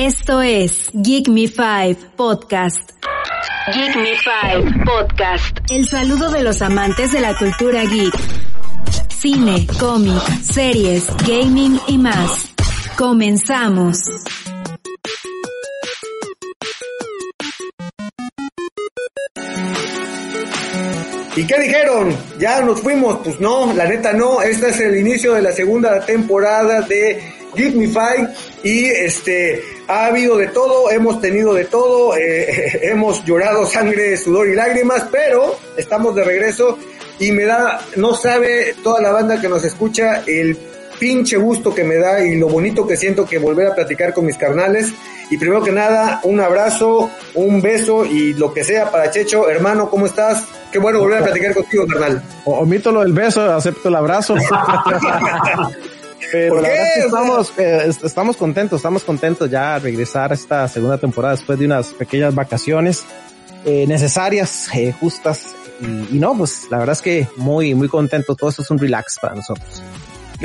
Esto es Geek Me Five Podcast. Geek Me Five Podcast. El saludo de los amantes de la cultura geek. Cine, cómic, series, gaming y más. Comenzamos. ¿Y qué dijeron? ¿Ya nos fuimos? Pues no, la neta no. Este es el inicio de la segunda temporada de Give Me Five y este ha habido de todo, hemos tenido de todo, eh, hemos llorado sangre, sudor y lágrimas, pero estamos de regreso y me da, no sabe toda la banda que nos escucha el pinche gusto que me da y lo bonito que siento que volver a platicar con mis carnales. Y primero que nada, un abrazo, un beso y lo que sea para Checho. Hermano, ¿cómo estás? Qué bueno volver a platicar contigo, carnal. Omito lo del beso, acepto el abrazo. Pero la es que estamos, eh, estamos contentos, estamos contentos ya a regresar a esta segunda temporada después de unas pequeñas vacaciones eh, necesarias, eh, justas. Y, y, no, pues la verdad es que muy, muy contento. Todo esto es un relax para nosotros.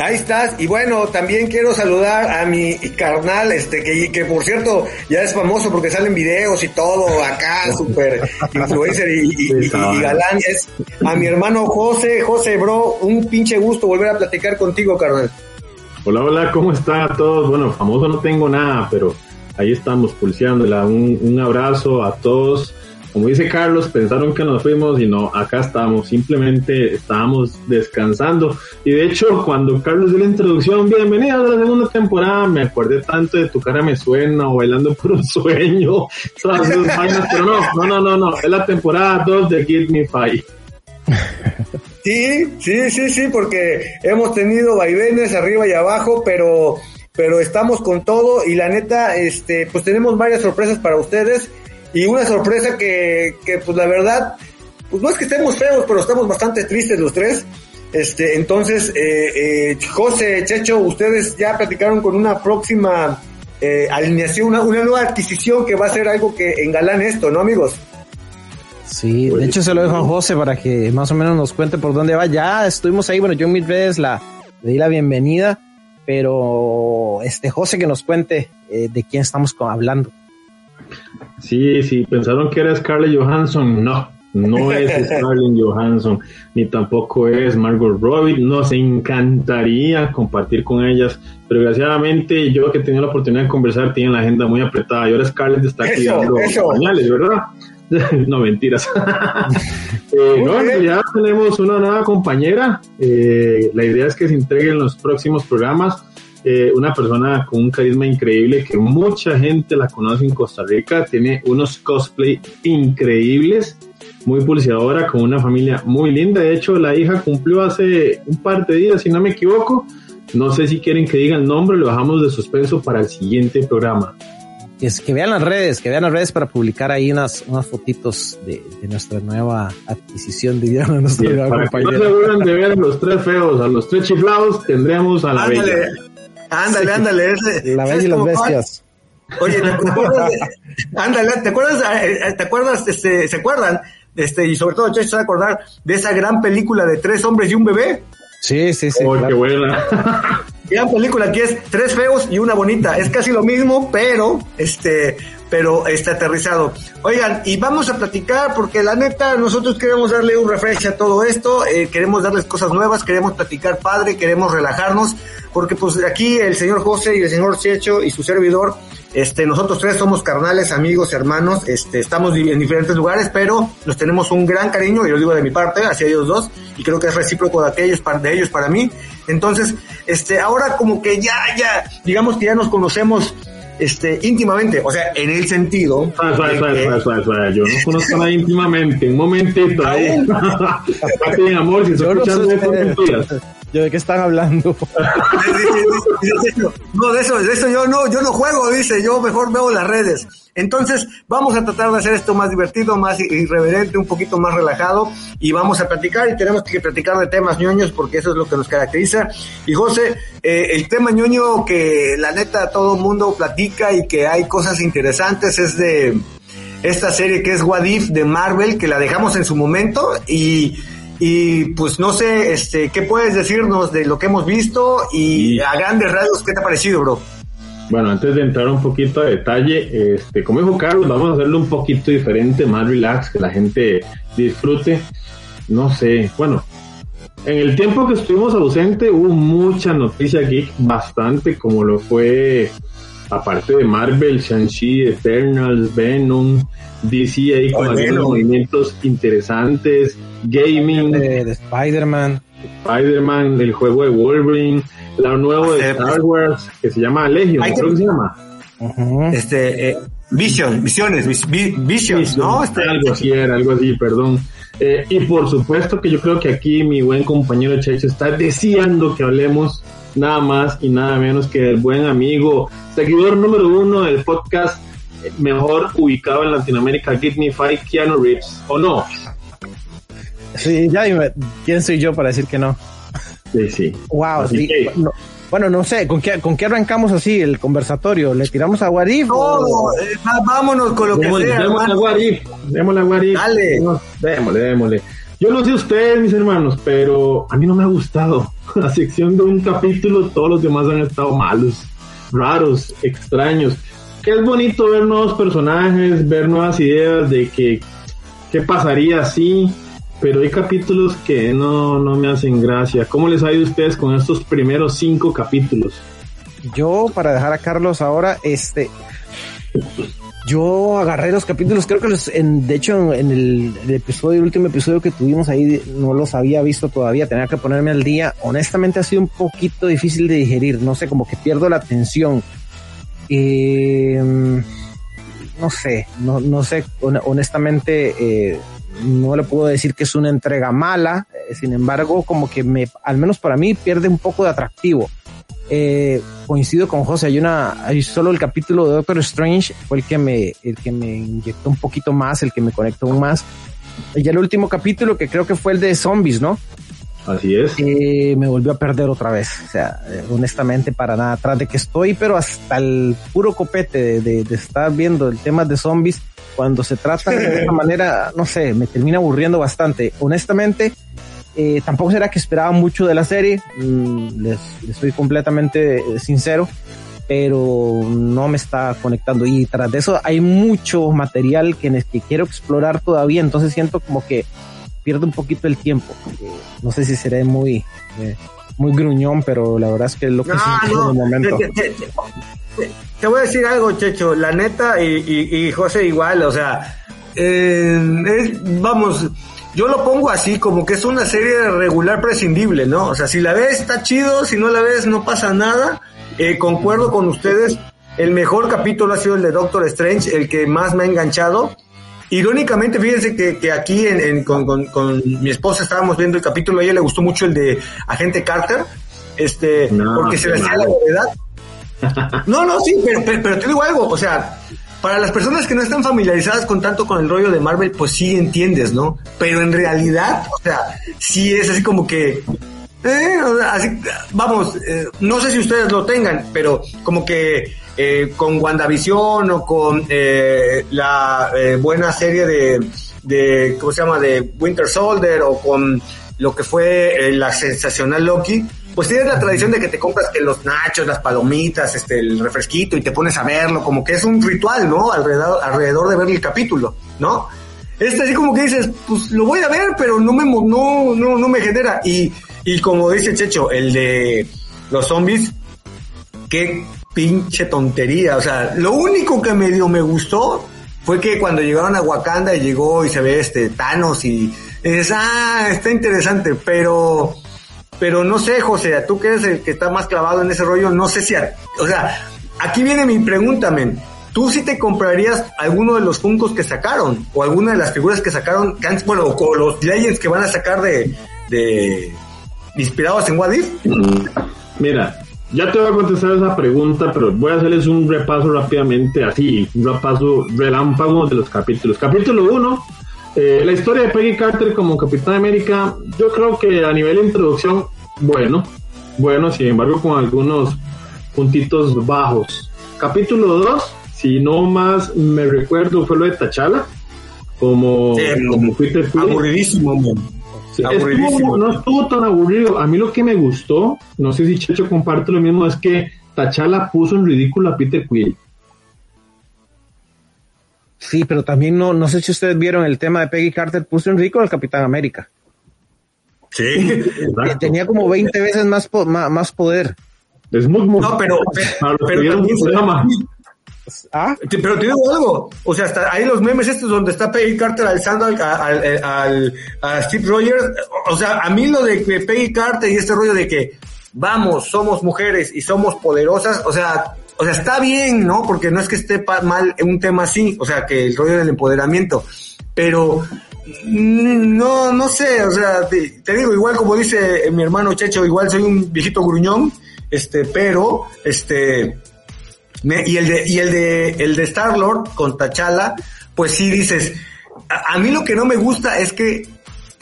Ahí estás. Y bueno, también quiero saludar a mi carnal, este, que, que por cierto ya es famoso porque salen videos y todo acá, super influencer y, y, y, galán. Es a mi hermano José, José, bro, un pinche gusto volver a platicar contigo, carnal. Hola, hola, ¿cómo está a todos? Bueno, famoso no tengo nada, pero ahí estamos pulseándola. Un, un abrazo a todos como dice Carlos, pensaron que nos fuimos y no, acá estamos, simplemente estábamos descansando. Y de hecho, cuando Carlos dio la introducción, bienvenido a la segunda temporada, me acordé tanto de tu cara me suena o bailando por un sueño, esas vainas, pero no, no, no, no, no, es la temporada 2 de Give Me Five. Sí, sí, sí, sí, porque hemos tenido vaivenes arriba y abajo, pero pero estamos con todo y la neta, este, pues tenemos varias sorpresas para ustedes y una sorpresa que, que pues la verdad, pues no es que estemos feos, pero estamos bastante tristes los tres. Este, entonces, eh, eh, José, Checho, ustedes ya platicaron con una próxima eh, alineación, una, una, nueva adquisición que va a ser algo que engalane esto, ¿no, amigos? Sí, de hecho se lo dejo a José para que más o menos nos cuente por dónde va. Ya estuvimos ahí, bueno, yo en mis redes la, le di la bienvenida, pero este José que nos cuente eh, de quién estamos hablando. Sí, sí, pensaron que era Scarlett Johansson. No, no es Scarlett Johansson, ni tampoco es Margot Robbie. Nos encantaría compartir con ellas, pero desgraciadamente yo que tenía la oportunidad de conversar tiene la agenda muy apretada y ahora Scarlett está cuidando pañales, ¿verdad? no, mentiras. eh, no, ya tenemos una nueva compañera. Eh, la idea es que se entreguen los próximos programas eh, una persona con un carisma increíble que mucha gente la conoce en Costa Rica, tiene unos cosplay increíbles, muy pulsadora, con una familia muy linda. De hecho, la hija cumplió hace un par de días, si no me equivoco. No sé si quieren que diga el nombre, lo bajamos de suspenso para el siguiente programa. Es que vean las redes, que vean las redes para publicar ahí unas, unas fotitos de, de nuestra nueva adquisición de Diana, nuestra sí, nueva para compañera. que no se aburran de ver a los tres feos, a los tres chiflados, tendremos a la ándale, bella. Ándale, Sí. ándale. Ese, La bella y las bestias. Oye, ¿te acuerdas? de- ándale, ¿te acuerdas? eh, ¿Te acuerdas? Este, ¿Se acuerdan? Este, y sobre todo, Checho se va a acordar de esa gran película de tres hombres y un bebé. Sí, sí, sí. Oh, claro. qué buena. Gran película que es tres feos y una bonita. Es casi lo mismo, pero este, pero este aterrizado. Oigan, y vamos a platicar porque la neta nosotros queremos darle un refresh a todo esto, eh, queremos darles cosas nuevas, queremos platicar padre, queremos relajarnos, porque pues aquí el señor José y el señor Checho y su servidor, este, nosotros tres somos carnales, amigos, hermanos, este, estamos en diferentes lugares, pero nos tenemos un gran cariño, y lo digo de mi parte, hacia ellos dos, y creo que es recíproco de aquellos, de ellos para mí. Entonces, este, ahora como que ya, ya, digamos que ya nos conocemos, este, íntimamente, o sea, en el sentido. Suave, suave, de suave, que- suave, suave, suave. Yo no conozco a nadie íntimamente. Un momentito ahí. Pati, amor, si se Yo no esto, mentiras. Yo, ¿De qué están hablando? No, de eso, de eso yo no, yo no juego, dice, yo mejor veo las redes. Entonces, vamos a tratar de hacer esto más divertido, más irreverente, un poquito más relajado, y vamos a platicar, y tenemos que platicar de temas ñoños, porque eso es lo que nos caracteriza. Y José, eh, el tema ñoño que la neta todo mundo platica y que hay cosas interesantes es de esta serie que es What de Marvel, que la dejamos en su momento, y y pues no sé, este, ¿qué puedes decirnos de lo que hemos visto y a grandes rasgos qué te ha parecido, bro? Bueno, antes de entrar un poquito a detalle, este, como dijo Carlos, vamos a hacerlo un poquito diferente, más relax, que la gente disfrute. No sé, bueno, en el tiempo que estuvimos ausente hubo mucha noticia geek, bastante, como lo fue, aparte de Marvel, Shang-Chi, Eternals, Venom, DC ahí con algunos movimientos interesantes, gaming. De, Spider-Man. Spider-Man, el juego de Wolverine, la nueva de Star Wars, que se llama Legion, creo que se llama. Este, eh, Vision, Visiones, Visions, ¿no? Este, algo así era, algo así, perdón. Eh, y por supuesto que yo creo que aquí mi buen compañero Checho está deseando que hablemos nada más y nada menos que el buen amigo, seguidor número uno del podcast eh, mejor ubicado en Latinoamérica, Give Me Five, Keanu Reeves, ¿o no? Sí, ya ¿quién soy yo para decir que no? Sí, sí. Wow, bueno, no sé, ¿con qué, ¿con qué arrancamos así el conversatorio? ¿Le tiramos a Warif? No, eh, vámonos con lo que sea. Démosle a Warif, démosle a Warif. Dale. Démosle, démosle. Yo no sé ustedes, mis hermanos, pero a mí no me ha gustado. La sección de un capítulo, todos los demás han estado malos, raros, extraños. Que es bonito ver nuevos personajes, ver nuevas ideas de que qué pasaría si pero hay capítulos que no, no me hacen gracia. ¿Cómo les ha ido a ustedes con estos primeros cinco capítulos? Yo, para dejar a Carlos ahora, este, yo agarré los capítulos, creo que los, en, de hecho, en el, episodio, el último episodio que tuvimos ahí, no los había visto todavía, tenía que ponerme al día. Honestamente ha sido un poquito difícil de digerir, no sé, como que pierdo la atención. Eh, no sé, no, no sé, honestamente, eh, no le puedo decir que es una entrega mala, eh, sin embargo, como que me, al menos para mí, pierde un poco de atractivo. Eh, coincido con José, hay una, hay solo el capítulo de Doctor Strange fue el que me, el que me inyectó un poquito más, el que me conectó aún más. Y el último capítulo que creo que fue el de zombies, ¿no? Así es. Eh, me volvió a perder otra vez. O sea, honestamente, para nada atrás de que estoy, pero hasta el puro copete de, de estar viendo el tema de zombies, cuando se trata de esta manera, no sé, me termina aburriendo bastante. Honestamente, eh, tampoco será que esperaba mucho de la serie, mm, les, estoy completamente eh, sincero, pero no me está conectando. Y tras de eso hay mucho material que, que quiero explorar todavía, entonces siento como que pierdo un poquito el tiempo. no sé si seré muy, eh, muy gruñón, pero la verdad es que es lo que siento en el momento te voy a decir algo, Checho, la neta, y, José igual, o sea, vamos, yo lo pongo así, como que es una serie regular prescindible, ¿no? O sea, si la ves está chido, si no la ves no pasa nada. Eh, concuerdo con ustedes, el mejor capítulo ha sido el de Doctor Strange, el que más me ha enganchado. Irónicamente, fíjense que, aquí con, mi esposa estábamos viendo el capítulo, a ella le gustó mucho el de Agente Carter, este, porque se le hacía la novedad no, no, sí, pero, pero, te digo algo, o sea, para las personas que no están familiarizadas con tanto con el rollo de Marvel, pues sí entiendes, ¿no? Pero en realidad, o sea, sí es así como que, eh, así, vamos, eh, no sé si ustedes lo tengan, pero como que eh, con WandaVision o con eh, la eh, buena serie de, de, ¿cómo se llama? De Winter Soldier o con lo que fue la sensacional Loki, pues tienes la tradición de que te compras los nachos, las palomitas, este, el refresquito y te pones a verlo, como que es un ritual, ¿no? Alrededor, alrededor de ver el capítulo, ¿no? Este así como que dices, pues lo voy a ver, pero no me, no, no, no me genera. Y, y como dice Checho, el de los zombies, qué pinche tontería. O sea, lo único que medio me gustó fue que cuando llegaron a Wakanda y llegó y se ve este Thanos y es, ah, está interesante, pero pero no sé, José, tú que eres el que está más clavado en ese rollo, no sé si, o sea, aquí viene mi pregunta, men. ¿Tú sí te comprarías alguno de los Funkos que sacaron? ¿O alguna de las figuras que sacaron? Bueno, o los Legends que van a sacar de, de inspirados en What Mira, ya te voy a contestar esa pregunta, pero voy a hacerles un repaso rápidamente, así, un repaso relámpago de los capítulos. Capítulo 1, eh, la historia de Peggy Carter como Capitán América, yo creo que a nivel de introducción, bueno, bueno, sin embargo con algunos puntitos bajos. Capítulo 2, si no más me recuerdo, fue lo de Tachala, como, como Peter Aburridísimo, no estuvo tan aburrido. A mí lo que me gustó, no sé si Checho comparte lo mismo, es que Tachala puso en ridículo a Peter Quill. Sí, pero también no, no sé si ustedes vieron el tema de Peggy Carter, puso en ridículo al Capitán América. Sí. Tenía como 20 veces más, más, poder. Es muy, muy No, pero, pero, pero, ¿Ah? Pero te digo algo, o sea, hasta ahí los memes estos donde está Peggy Carter alzando al, al, a Steve Rogers, o sea, a mí lo de Peggy Carter y este rollo de que vamos, somos mujeres y somos poderosas, o sea, o sea, está bien, ¿no? Porque no es que esté mal un tema así, o sea, que el rollo del empoderamiento, pero mm, no, no sé, o sea, te, digo, igual como dice mi hermano Checho, igual soy un viejito gruñón, este, pero, este, y el de, y el de, el de Star Lord con T'Challa, pues sí dices, a, mí lo que no me gusta es que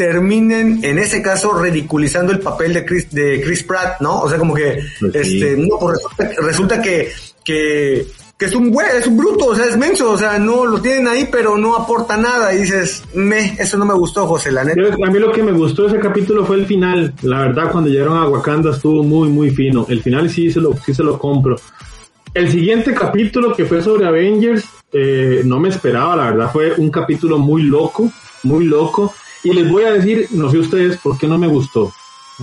terminen en ese caso ridiculizando el papel de Chris, de Chris Pratt, ¿no? O sea, como que, pues este, no, pues resulta, resulta que, que, que es un güey, es un bruto, o sea, es menso, o sea, no lo tienen ahí, pero no aporta nada. Y dices, me, eso no me gustó, José, la neta. A mí lo que me gustó de ese capítulo fue el final. La verdad, cuando llegaron a Wakanda estuvo muy, muy fino. El final sí se lo, sí se lo compro. El siguiente capítulo que fue sobre Avengers, eh, no me esperaba, la verdad fue un capítulo muy loco, muy loco. Y les voy a decir, no sé ustedes, por qué no me gustó.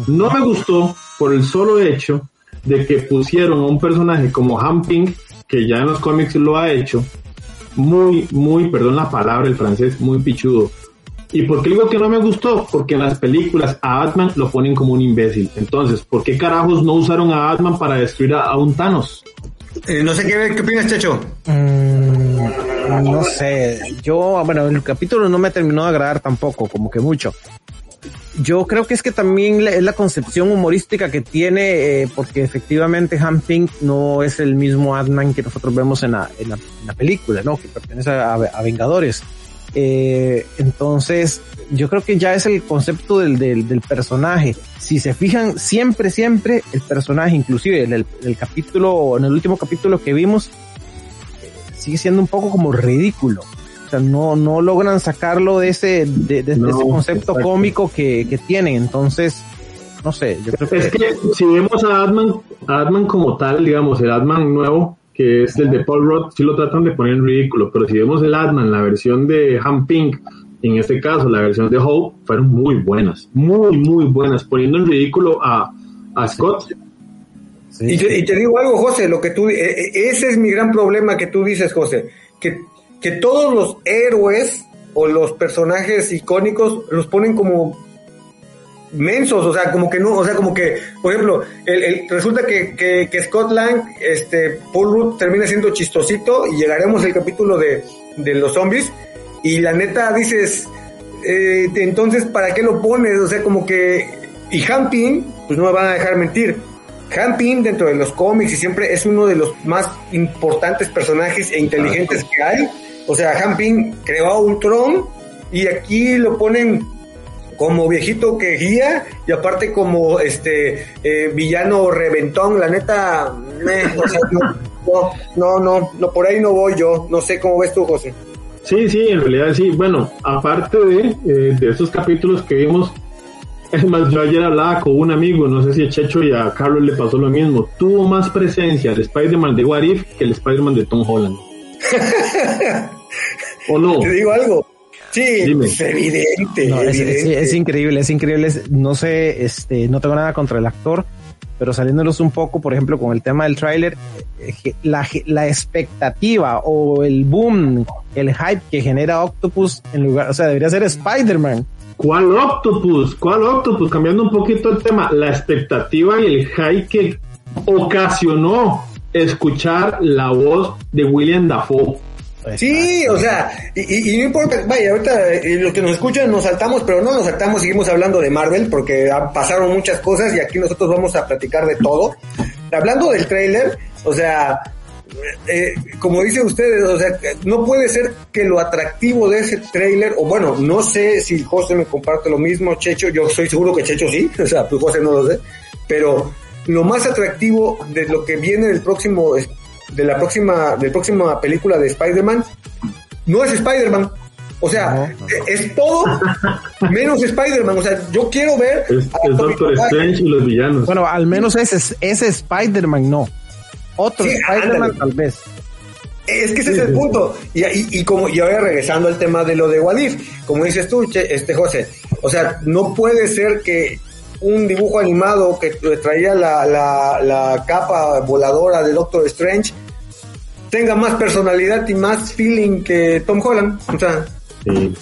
No me gustó por el solo hecho de que pusieron a un personaje como Han Ping, que ya en los cómics lo ha hecho, muy, muy, perdón la palabra, el francés, muy pichudo. ¿Y por qué digo que no me gustó? Porque en las películas a Batman lo ponen como un imbécil. Entonces, ¿por qué carajos no usaron a Batman para destruir a un Thanos? Eh, no sé qué, qué opinas, Checho. Mm, no sé. Yo, bueno, el capítulo no me terminó de agradar tampoco, como que mucho. Yo creo que es que también es la concepción humorística que tiene, eh, porque efectivamente Han no es el mismo Adman que nosotros vemos en la, película, ¿no? Que pertenece a Vengadores. Eh, entonces, yo creo que ya es el concepto del, del, personaje. Si se fijan, siempre, siempre el personaje, inclusive en el, capítulo, en el último capítulo que vimos, sigue siendo un poco como ridículo. O sea, no, no logran sacarlo de ese, de, ese concepto cómico que, que tienen. Entonces, no sé, yo creo que... Es que si vemos a Adman, a Adman como tal, digamos, el Adman nuevo, que es el de Paul Roth, sí lo tratan de poner en ridículo, pero si vemos el Atman, la versión de Han Pink, en este caso la versión de Hope, fueron muy buenas, muy, muy buenas, poniendo en ridículo a, a Scott. Y, te, digo algo, José, lo que tú, e, e, ese es mi gran problema que tú dices, José, que, que todos los héroes o los personajes icónicos los ponen como mensos, o sea, como que no, o sea, como que, por ejemplo, el, resulta que, que, Scott Lang, este, Paul Rudd termina siendo chistosito y llegaremos al capítulo de, de los zombies y la neta dices, eh, entonces, ¿para qué lo pones? O sea, como que, y Hampin, pues no me van a dejar mentir, Hampin dentro de los cómics y siempre es uno de los más importantes personajes e inteligentes que hay, o sea, Hampin creó a Ultron y aquí lo ponen como viejito que guía y aparte como este eh, villano reventón, la neta, no, no, no, no, por ahí no voy yo, no sé cómo ves tú, José. Sí, sí, en realidad sí. Bueno, aparte de, eh, de esos capítulos que vimos, es más, yo ayer hablaba con un amigo, no sé si a Checho y a Carlos le pasó lo mismo. Tuvo más presencia el Spider-Man de What If que el Spider-Man de Tom Holland. ¿O no? Te digo algo. Sí, es evidente. Es, increíble, es increíble. No sé, este, no tengo nada contra el actor, pero saliéndolos un poco, por ejemplo, con el tema del tráiler, eh, la, la expectativa o el boom, el hype que genera Octopus en lugar, o sea, debería ser Spider-Man. ¿Cuál Octopus? ¿Cuál Octopus? Cambiando un poquito el tema, la expectativa y el hype que ocasionó escuchar la voz de William Dafoe Sí, o sea, y, no importa, vaya, ahorita eh, los que nos escuchan nos saltamos, pero no nos saltamos, seguimos hablando de Marvel porque pasaron muchas cosas y aquí nosotros vamos a platicar de todo. Hablando del trailer, o sea, eh, como dicen ustedes, o sea, no puede ser que lo atractivo de ese trailer, o bueno, no sé si José me comparte lo mismo, Checho, yo soy seguro que Checho sí, o sea, pues José no lo sé, pero lo más atractivo de lo que viene del próximo de la próxima, de próxima película de Spider-Man, no es Spider-Man. O sea, es todo menos Spider-Man. O sea, yo quiero ver. Es, Doctor Strange y los villanos. Bueno, al menos ese, ese Spider-Man no. Otro Spider-Man tal vez. Es que ese es el punto. Y, y, como, y ahora regresando al tema de lo de Wadif, como dices tú, este José, o sea, no puede ser que un dibujo animado que traía la, la, la capa voladora de Doctor Strange tenga más personalidad y más feeling que Tom Holland. O sea, sí.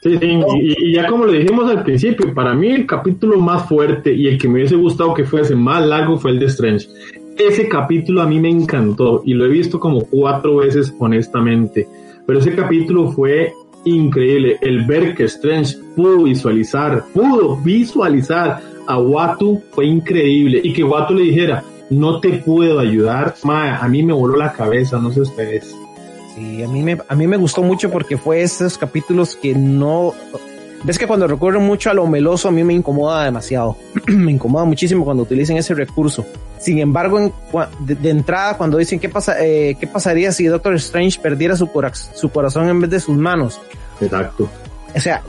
Sí, sí, y, ya como lo dijimos al principio, para mí el capítulo más fuerte y el que me hubiese gustado que fuese más largo fue el de Strange ese capítulo a mí me encantó y lo he visto como cuatro veces honestamente, pero ese capítulo fue increíble. El ver que Strange pudo visualizar, pudo visualizar a Watu fue increíble y que Watu le dijera, no te puedo ayudar, a mí me voló la cabeza, no sé ustedes. Sí, a mí me, a mí me gustó mucho porque fue esos capítulos que no, ves que cuando recurren mucho a lo meloso a mí me incomoda demasiado. me incomoda muchísimo cuando utilicen ese recurso. Sin embargo, de, entrada, cuando dicen qué pasa, eh, qué pasaría si Doctor Strange perdiera su, su corazón en vez de sus manos. Exacto. O sea,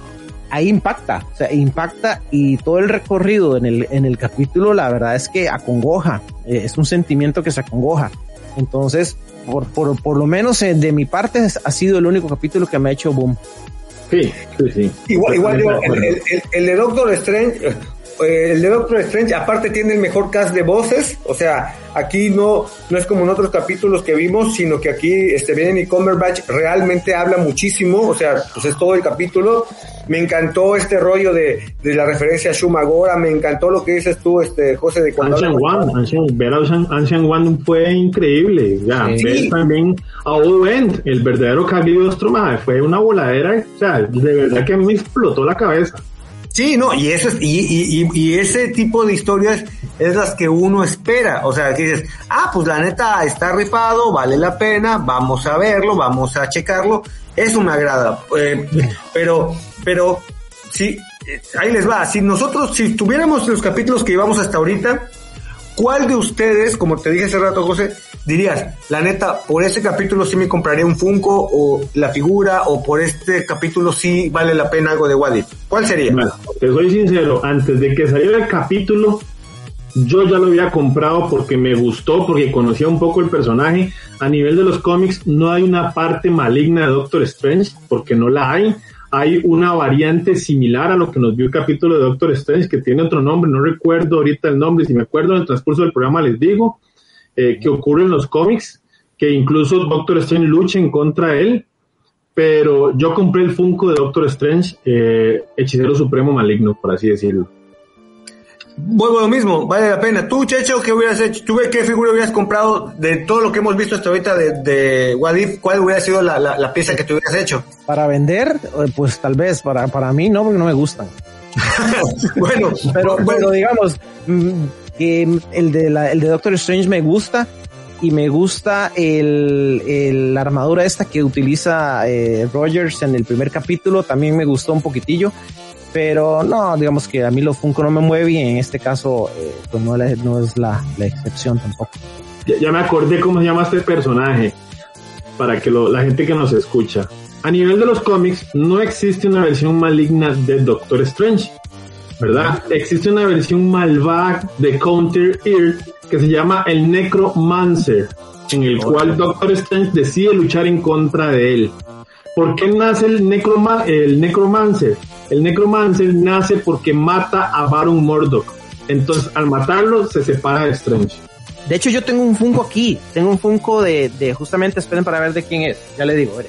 ahí impacta, o sea, impacta y todo el recorrido en el, en el capítulo, la verdad es que acongoja, eh, es un sentimiento que se acongoja. Entonces, por, por, por lo menos eh, de mi parte, ha sido el único capítulo que me ha hecho boom. Sí, sí, sí. Igual, igual el, el, el, de Doctor Strange, eh, el de Doctor Strange aparte tiene el mejor cast de voces, o sea, aquí no, no es como en otros capítulos que vimos, sino que aquí este y Cumberbatch realmente habla muchísimo, o sea, pues es todo el capítulo. Me encantó este rollo de, de la referencia a Shumagora, me encantó lo que dices tú, este José, de cuando... Ancient One, Ancient, ver a Ancient One fue increíble, ya, ver también a Owen, el verdadero Cagliostro, fue una voladera, o sea, de verdad que a mí me explotó la cabeza. Sí, no, y eso es, y, y, y, ese tipo de historias es las que uno espera. O sea, que dices, ah, pues la neta está rifado, vale la pena, vamos a verlo, vamos a checarlo. Eso me agrada. Eh, pero, pero, sí, eh, ahí les va. Si nosotros, si tuviéramos los capítulos que llevamos hasta ahorita, ¿cuál de ustedes, como te dije hace rato, José, dirías, la neta, por ese capítulo sí me compraría un Funko o la figura o por este capítulo sí vale la pena algo de Wadif? ¿Cuál sería? te soy sincero, antes de que saliera el capítulo, yo ya lo había comprado porque me gustó, porque conocía un poco el personaje. A nivel de los cómics, no hay una parte maligna de Doctor Strange, porque no la hay. Hay una variante similar a lo que nos dio el capítulo de Doctor Strange, que tiene otro nombre, no recuerdo ahorita el nombre, si me acuerdo en el transcurso del programa les digo eh, que ocurre en los cómics, que incluso Doctor Strange lucha en contra de él, pero yo compré el Funko de Doctor Strange, eh, Hechicero Supremo Maligno, por así decirlo. Vuelvo lo mismo, vale la pena. Tú, Checho, ¿qué hubieras hecho? ¿Tú qué figura hubieras comprado de todo lo que hemos visto hasta ahorita de, de Wadif? ¿Cuál hubiera sido la, la, pieza que te hubieras hecho? Para vender, eh, pues tal vez, para, para mí no, porque no me gustan. bueno, pero, bueno, digamos, mm, que el de, la, el de Doctor Strange me gusta y me gusta el, la armadura esta que utiliza eh, Rogers en el primer capítulo, también me gustó un poquitillo, pero no, digamos que a mí lo Funko no me mueve y en este caso eh, pues no, no es la, la excepción tampoco. Ya, me acordé cómo se llama este personaje, para que lo, la gente que nos escucha. A nivel de los cómics, no existe una versión maligna de Doctor Strange ¿verdad? Existe una versión malvada de Counter Earth que se llama el Necromancer, en el cual Doctor Strange decide luchar en contra de él. ¿Por qué nace el, Necroma el Necromancer? El Necromancer nace porque mata a Baron Murdoch. Entonces, al matarlo, se separa de Strange. De hecho, yo tengo un Funko aquí. Tengo un Funko de, de justamente, esperen para ver de quién es. Ya le digo,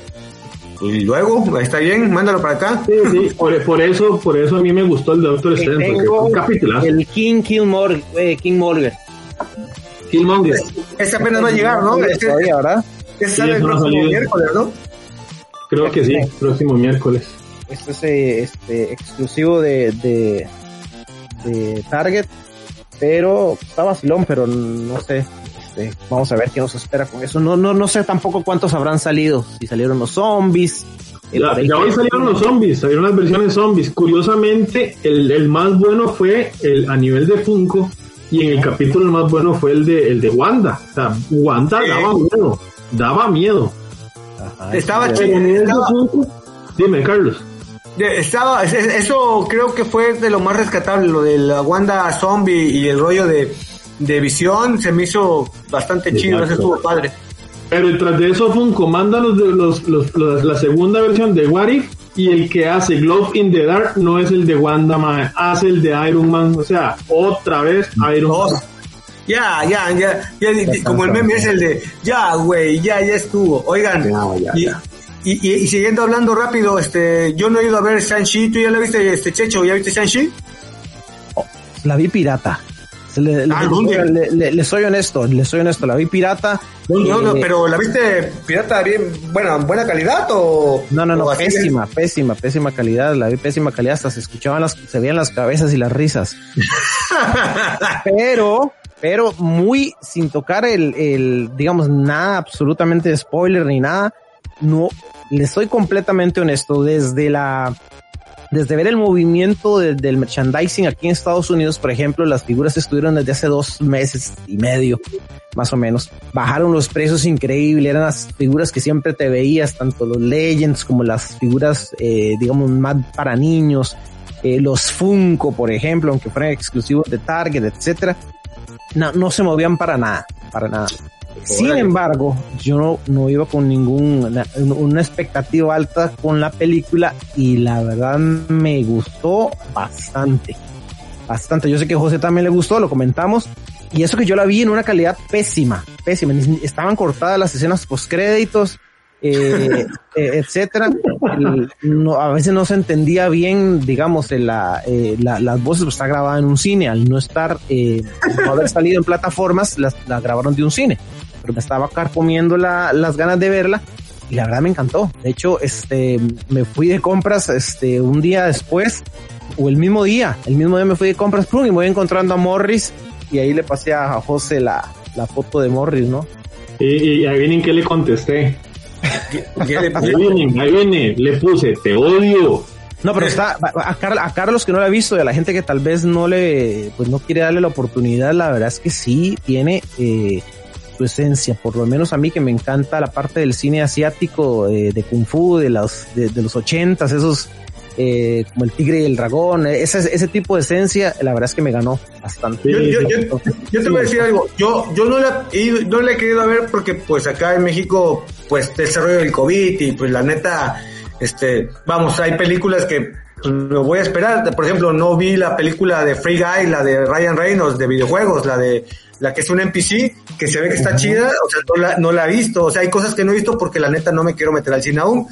y luego, está bien, mándalo para acá. Sí, sí, por, por eso, por eso a mí me gustó el Doctor Strange, porque un capítulo. El King Killmonger, eh, King Morgan. Killmonger. Ese apenas va a llegar, ¿no? Este, todavía, ¿verdad? Ese sale el próximo miércoles, ¿no? Creo que sí, próximo miércoles. Este es eh, este, exclusivo de, de, de Target, pero está vacilón, pero no sé, este, vamos a ver qué nos espera con eso. No, no, no sé tampoco cuántos habrán salido. Si salieron los zombies. Ya, hoy salieron los zombies, salieron las versiones zombies. Curiosamente, el, el, más bueno fue el a nivel de Funko y en el capítulo el más bueno fue el de el de Wanda. O sea, Wanda daba miedo, daba miedo. estaba chido. Dime, Carlos. Estaba, eso creo que fue de lo más rescatable, lo de la Wanda zombie y el rollo de de visión, se me hizo bastante chido, ese estuvo padre. Pero detrás de eso, Funko, manda los, los, los, la segunda versión de What If y el que hace Glove in the Dark no es el de Wanda Man, hace el de Iron Man, o sea, otra vez Iron Man. Ya, ya, ya, ya, como el meme es el de, ya, güey, ya, ya estuvo. Oigan, y, y, y, siguiendo hablando rápido, este, yo no he ido a ver Shang-Chi, ¿tú ya la viste, este, Checho, ya viste Shang-Chi? Oh, la vi pirata. Le, le, ah, le, soy honesto, le soy honesto, la vi pirata. No, no, eh, pero ¿la viste pirata bien, buena, buena calidad o? No, no, no, pésima, pésima, pésima calidad, la vi pésima calidad, hasta se escuchaban las, se veían las cabezas y las risas. pero, pero muy sin tocar el, el, digamos, nada absolutamente de spoiler ni nada, no, le soy completamente honesto, desde la, desde ver el movimiento del merchandising aquí en Estados Unidos, por ejemplo, las figuras estuvieron desde hace dos meses y medio, más o menos. Bajaron los precios increíble, eran las figuras que siempre te veías, tanto los Legends como las figuras, eh, digamos, más para niños, eh, los Funko, por ejemplo, aunque fueran exclusivos de Target, etcétera. No, no se movían para nada, para nada. Sin embargo, yo no, no iba con ningún, una, expectativa alta con la película y la verdad me gustó bastante. Bastante. Yo sé que a José también le gustó, lo comentamos. Y eso que yo la vi en una calidad pésima, pésima. Estaban cortadas las escenas post créditos, eh, eh, etcétera. No, a veces no se entendía bien, digamos, la, eh, la, las voces pues, está grabada en un cine, al no estar, eh, no haber salido en plataformas, las, la grabaron de un cine pero me estaba carcomiendo la, las ganas de verla y la verdad me encantó. De hecho, este, me fui de compras, este, un día después o el mismo día, el mismo día me fui de compras, y me voy encontrando a Morris y ahí le pasé a José la, foto de Morris, ¿no? Y, ahí vienen que le contesté. Ahí vienen, ahí viene, le puse, te odio. No, pero está a, a, Carlos que no lo ha visto y a la gente que tal vez no le, pues no quiere darle la oportunidad, la verdad es que sí tiene eh, esencia, por lo menos a mí que me encanta la parte del cine asiático eh, de kung fu de los de, los ochentas, esos eh, como el tigre y el dragón, eh, ese, ese tipo de esencia, la verdad es que me ganó bastante. Yo, te voy a decir algo, yo, yo no la, no la he querido ver porque pues acá en México pues desarrollo del COVID y pues la neta, este, vamos, hay películas que pues, lo voy a esperar. Por ejemplo, no vi la película de Free Guy, la de Ryan Reynolds de videojuegos, la de la que es un NPC, que se ve que está chida, o sea, no la, no la he visto, o sea, hay cosas que no he visto porque la neta no me quiero meter al cine aún,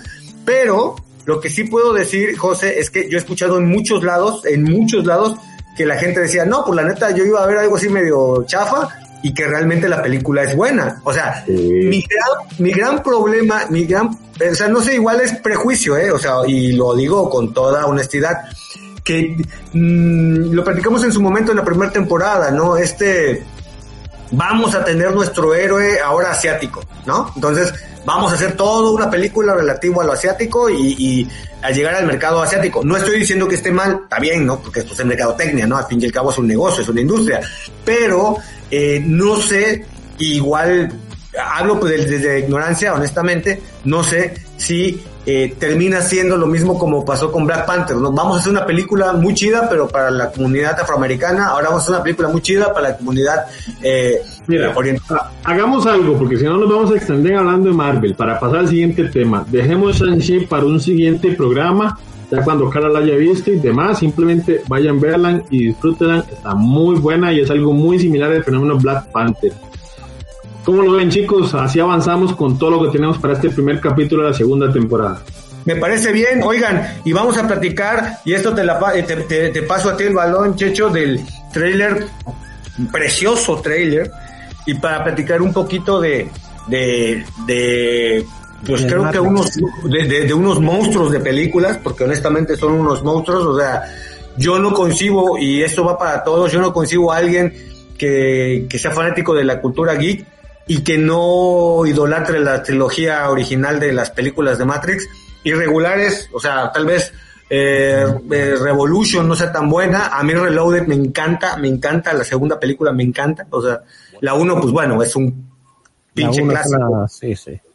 pero lo que sí puedo decir, José, es que yo he escuchado en muchos lados, en muchos lados, que la gente decía, no, pues la neta yo iba a ver algo así medio chafa y que realmente la película es buena. O sea, mi, gran, mi gran problema, mi gran, o sea, no sé, igual es prejuicio, ¿eh? O sea, y lo digo con toda honestidad, que mmm, lo platicamos en su momento en la primera temporada, ¿no? Este, vamos a tener nuestro héroe ahora asiático, ¿no? Entonces, vamos a hacer toda una película relativa a lo asiático y, y, a llegar al mercado asiático. No estoy diciendo que esté mal, está bien, ¿no? Porque esto es mercadotecnia, ¿no? Al fin y al cabo es un negocio, es una industria. Pero eh, no sé, igual hablo pues desde, desde ignorancia, honestamente, no sé si eh, termina siendo lo mismo como pasó con Black Panther. ¿no? Vamos a hacer una película muy chida, pero para la comunidad afroamericana. Ahora vamos a hacer una película muy chida para la comunidad eh, Mira, oriental. Hagamos algo, porque si no nos vamos a extender hablando de Marvel. Para pasar al siguiente tema, dejemos Shang-Chi para un siguiente programa. Ya cuando Carla la haya visto y demás, simplemente vayan a verla y disfrútenla. Está muy buena y es algo muy similar al fenómeno Black Panther. ¿Cómo lo ven chicos? Así avanzamos con todo lo que tenemos para este primer capítulo de la segunda temporada. Me parece bien, oigan, y vamos a platicar, y esto te, la, eh, te, paso a ti el balón, Checho, del trailer, precioso trailer, y para platicar un poquito de, de, de pues creo que unos, de, de, unos monstruos de películas, porque honestamente son unos monstruos, o sea, yo no concibo, y esto va para todos, yo no concibo a alguien que, que sea fanático de la cultura geek, y que no idolatre la trilogía original de las películas de Matrix. Irregulares, o sea, tal vez eh, eh, Revolution no sea tan buena. A mí Reloaded me encanta, me encanta. La segunda película me encanta. O sea, la uno, pues bueno, es un pinche clásico.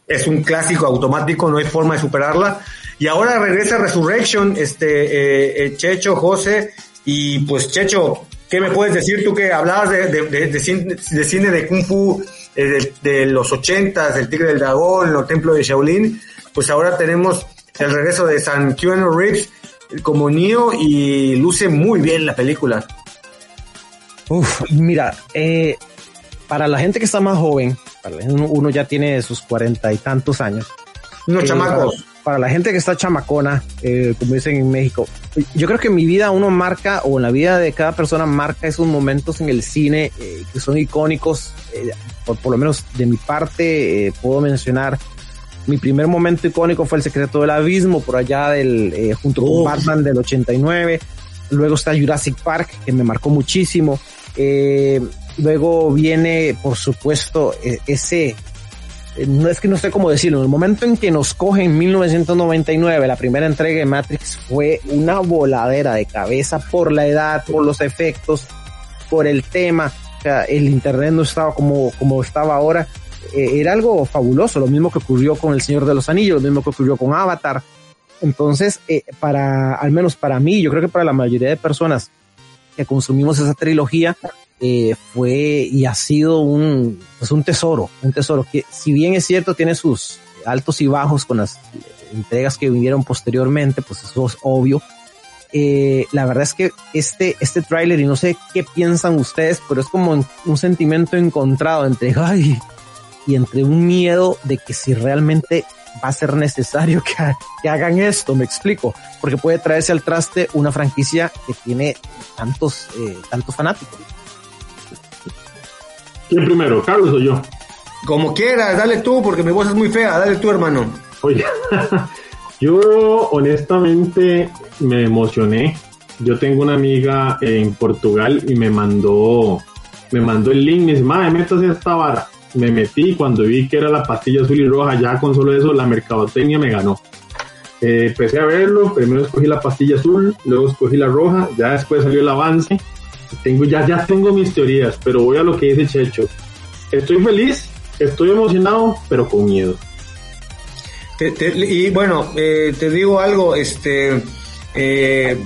Es un clásico automático, no hay forma de superarla. Y ahora regresa Resurrection, este, eh, Checho, José, y pues Checho, ¿Qué me puedes decir tú que hablabas de, de, de, cine, de Kung Fu eh, de, los ochentas, el Tigre del Dragón, el Templo de Shaolin? Pues ahora tenemos el regreso de San Keanu Reeves como Neo y luce muy bien la película. Uf, mira, eh, para la gente que está más joven, uno ya tiene sus cuarenta y tantos años. Unos eh, chamacos. Para, la gente que está chamacona, eh, como dicen en México, yo creo que en mi vida uno marca, o en la vida de cada persona marca esos momentos en el cine que son icónicos. Por, por, lo menos de mi parte, puedo mencionar mi primer momento icónico fue El Secreto del Abismo, por allá del, eh, junto con Batman del 89. Luego está Jurassic Park, que me marcó muchísimo. Eh, luego viene, por supuesto, ese, eh, no es que no sé cómo decirlo, en el momento en que nos coge en 1999, la primera entrega de Matrix fue una voladera de cabeza por la edad, por los efectos, por el tema. El internet no estaba como, como estaba ahora eh, era algo fabuloso, lo mismo que ocurrió con El Señor de los Anillos, lo mismo que ocurrió con Avatar. Entonces, eh, para, al menos para mí, yo creo que para la mayoría de personas que consumimos esa trilogía, eh, fue y ha sido un, pues un tesoro, un tesoro que si bien es cierto tiene sus altos y bajos con las entregas que vinieron posteriormente, pues eso es obvio. la verdad es que este, este tráiler, y no sé qué piensan ustedes, pero es como un sentimiento encontrado entre, ay, y entre un miedo de que si realmente va a ser necesario que, hagan esto, me explico, porque puede traerse al traste una franquicia que tiene tantos, eh, tantos fanáticos. ¿Quién primero, Carlos o yo? Como quieras, dale tú, porque mi voz es muy fea, dale tú, hermano. Oye, yo honestamente me emocioné. Yo tengo una amiga en Portugal y me mandó, me mandó el link, me dice, madre, métase esta vara me metí cuando vi que era la pastilla azul y roja, ya con solo eso la mercadotecnia me ganó. Eh, empecé a verlo, primero escogí la pastilla azul, luego escogí la roja, ya después salió el avance. Tengo, ya, ya tengo mis teorías, pero voy a lo que dice Checho. Estoy feliz, estoy emocionado, pero con miedo. y bueno, eh, te digo algo, este, eh,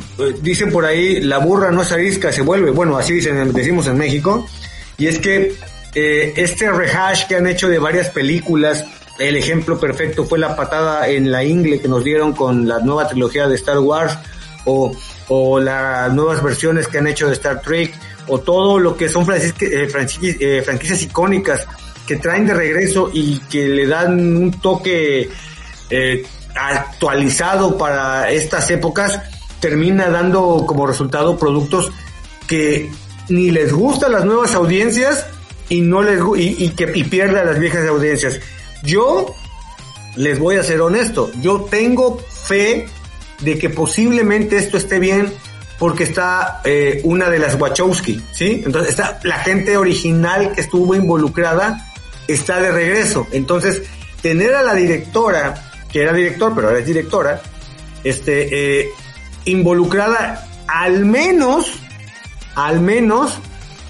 dicen por ahí, la burra no es arisca, se vuelve, bueno, así dicen, decimos en México, y es que eh, este rehash que han hecho de varias películas, el ejemplo perfecto fue la patada en la ingle que nos dieron con la nueva trilogía de Star Wars o, o las nuevas versiones que han hecho de Star Trek o todo lo que son eh, eh, franquicias icónicas que traen de regreso y que le dan un toque actualizado para estas épocas, termina dando como resultado productos que ni les gustan las nuevas audiencias y no les y, que y pierde a las viejas audiencias. Yo les voy a ser honesto, yo tengo fe de que posiblemente esto esté bien porque está eh, una de las Wachowski, ¿sí? Entonces está la gente original que estuvo involucrada está de regreso. Entonces, tener a la directora, que era director, pero ahora es directora, este, eh, involucrada al menos, al menos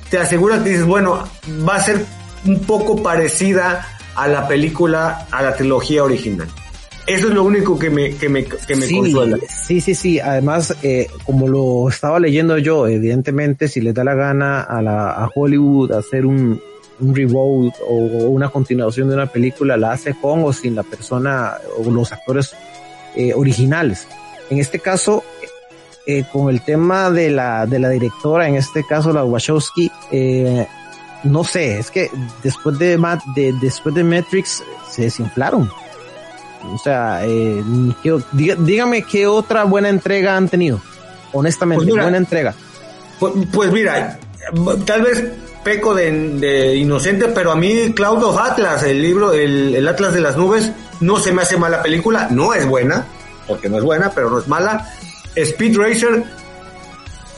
te aseguras que dices, bueno, va a ser un poco parecida a la película, a la trilogía original. Eso es lo único que me, que me, que me consuela. Sí, sí, sí. Además, eh, como lo estaba leyendo yo, evidentemente, si les da la gana a, la, a Hollywood hacer un, un reboot o, una continuación de una película, la hace con o sin la persona o los actores eh, originales. En este caso, eh, con el tema de la, de la directora, en este caso la Wachowski, eh, no sé, es que después de, de, después de Matrix se desinflaron. O sea, eh, dígame qué otra buena entrega han tenido. Honestamente, pues buena entrega. Pues, pues, mira, tal vez peco de, inocente, pero a mí Cloud of Atlas, el libro, el, el Atlas de las Nubes, no se me hace mala película, no es buena, porque no es buena, pero no es mala Speed Racer,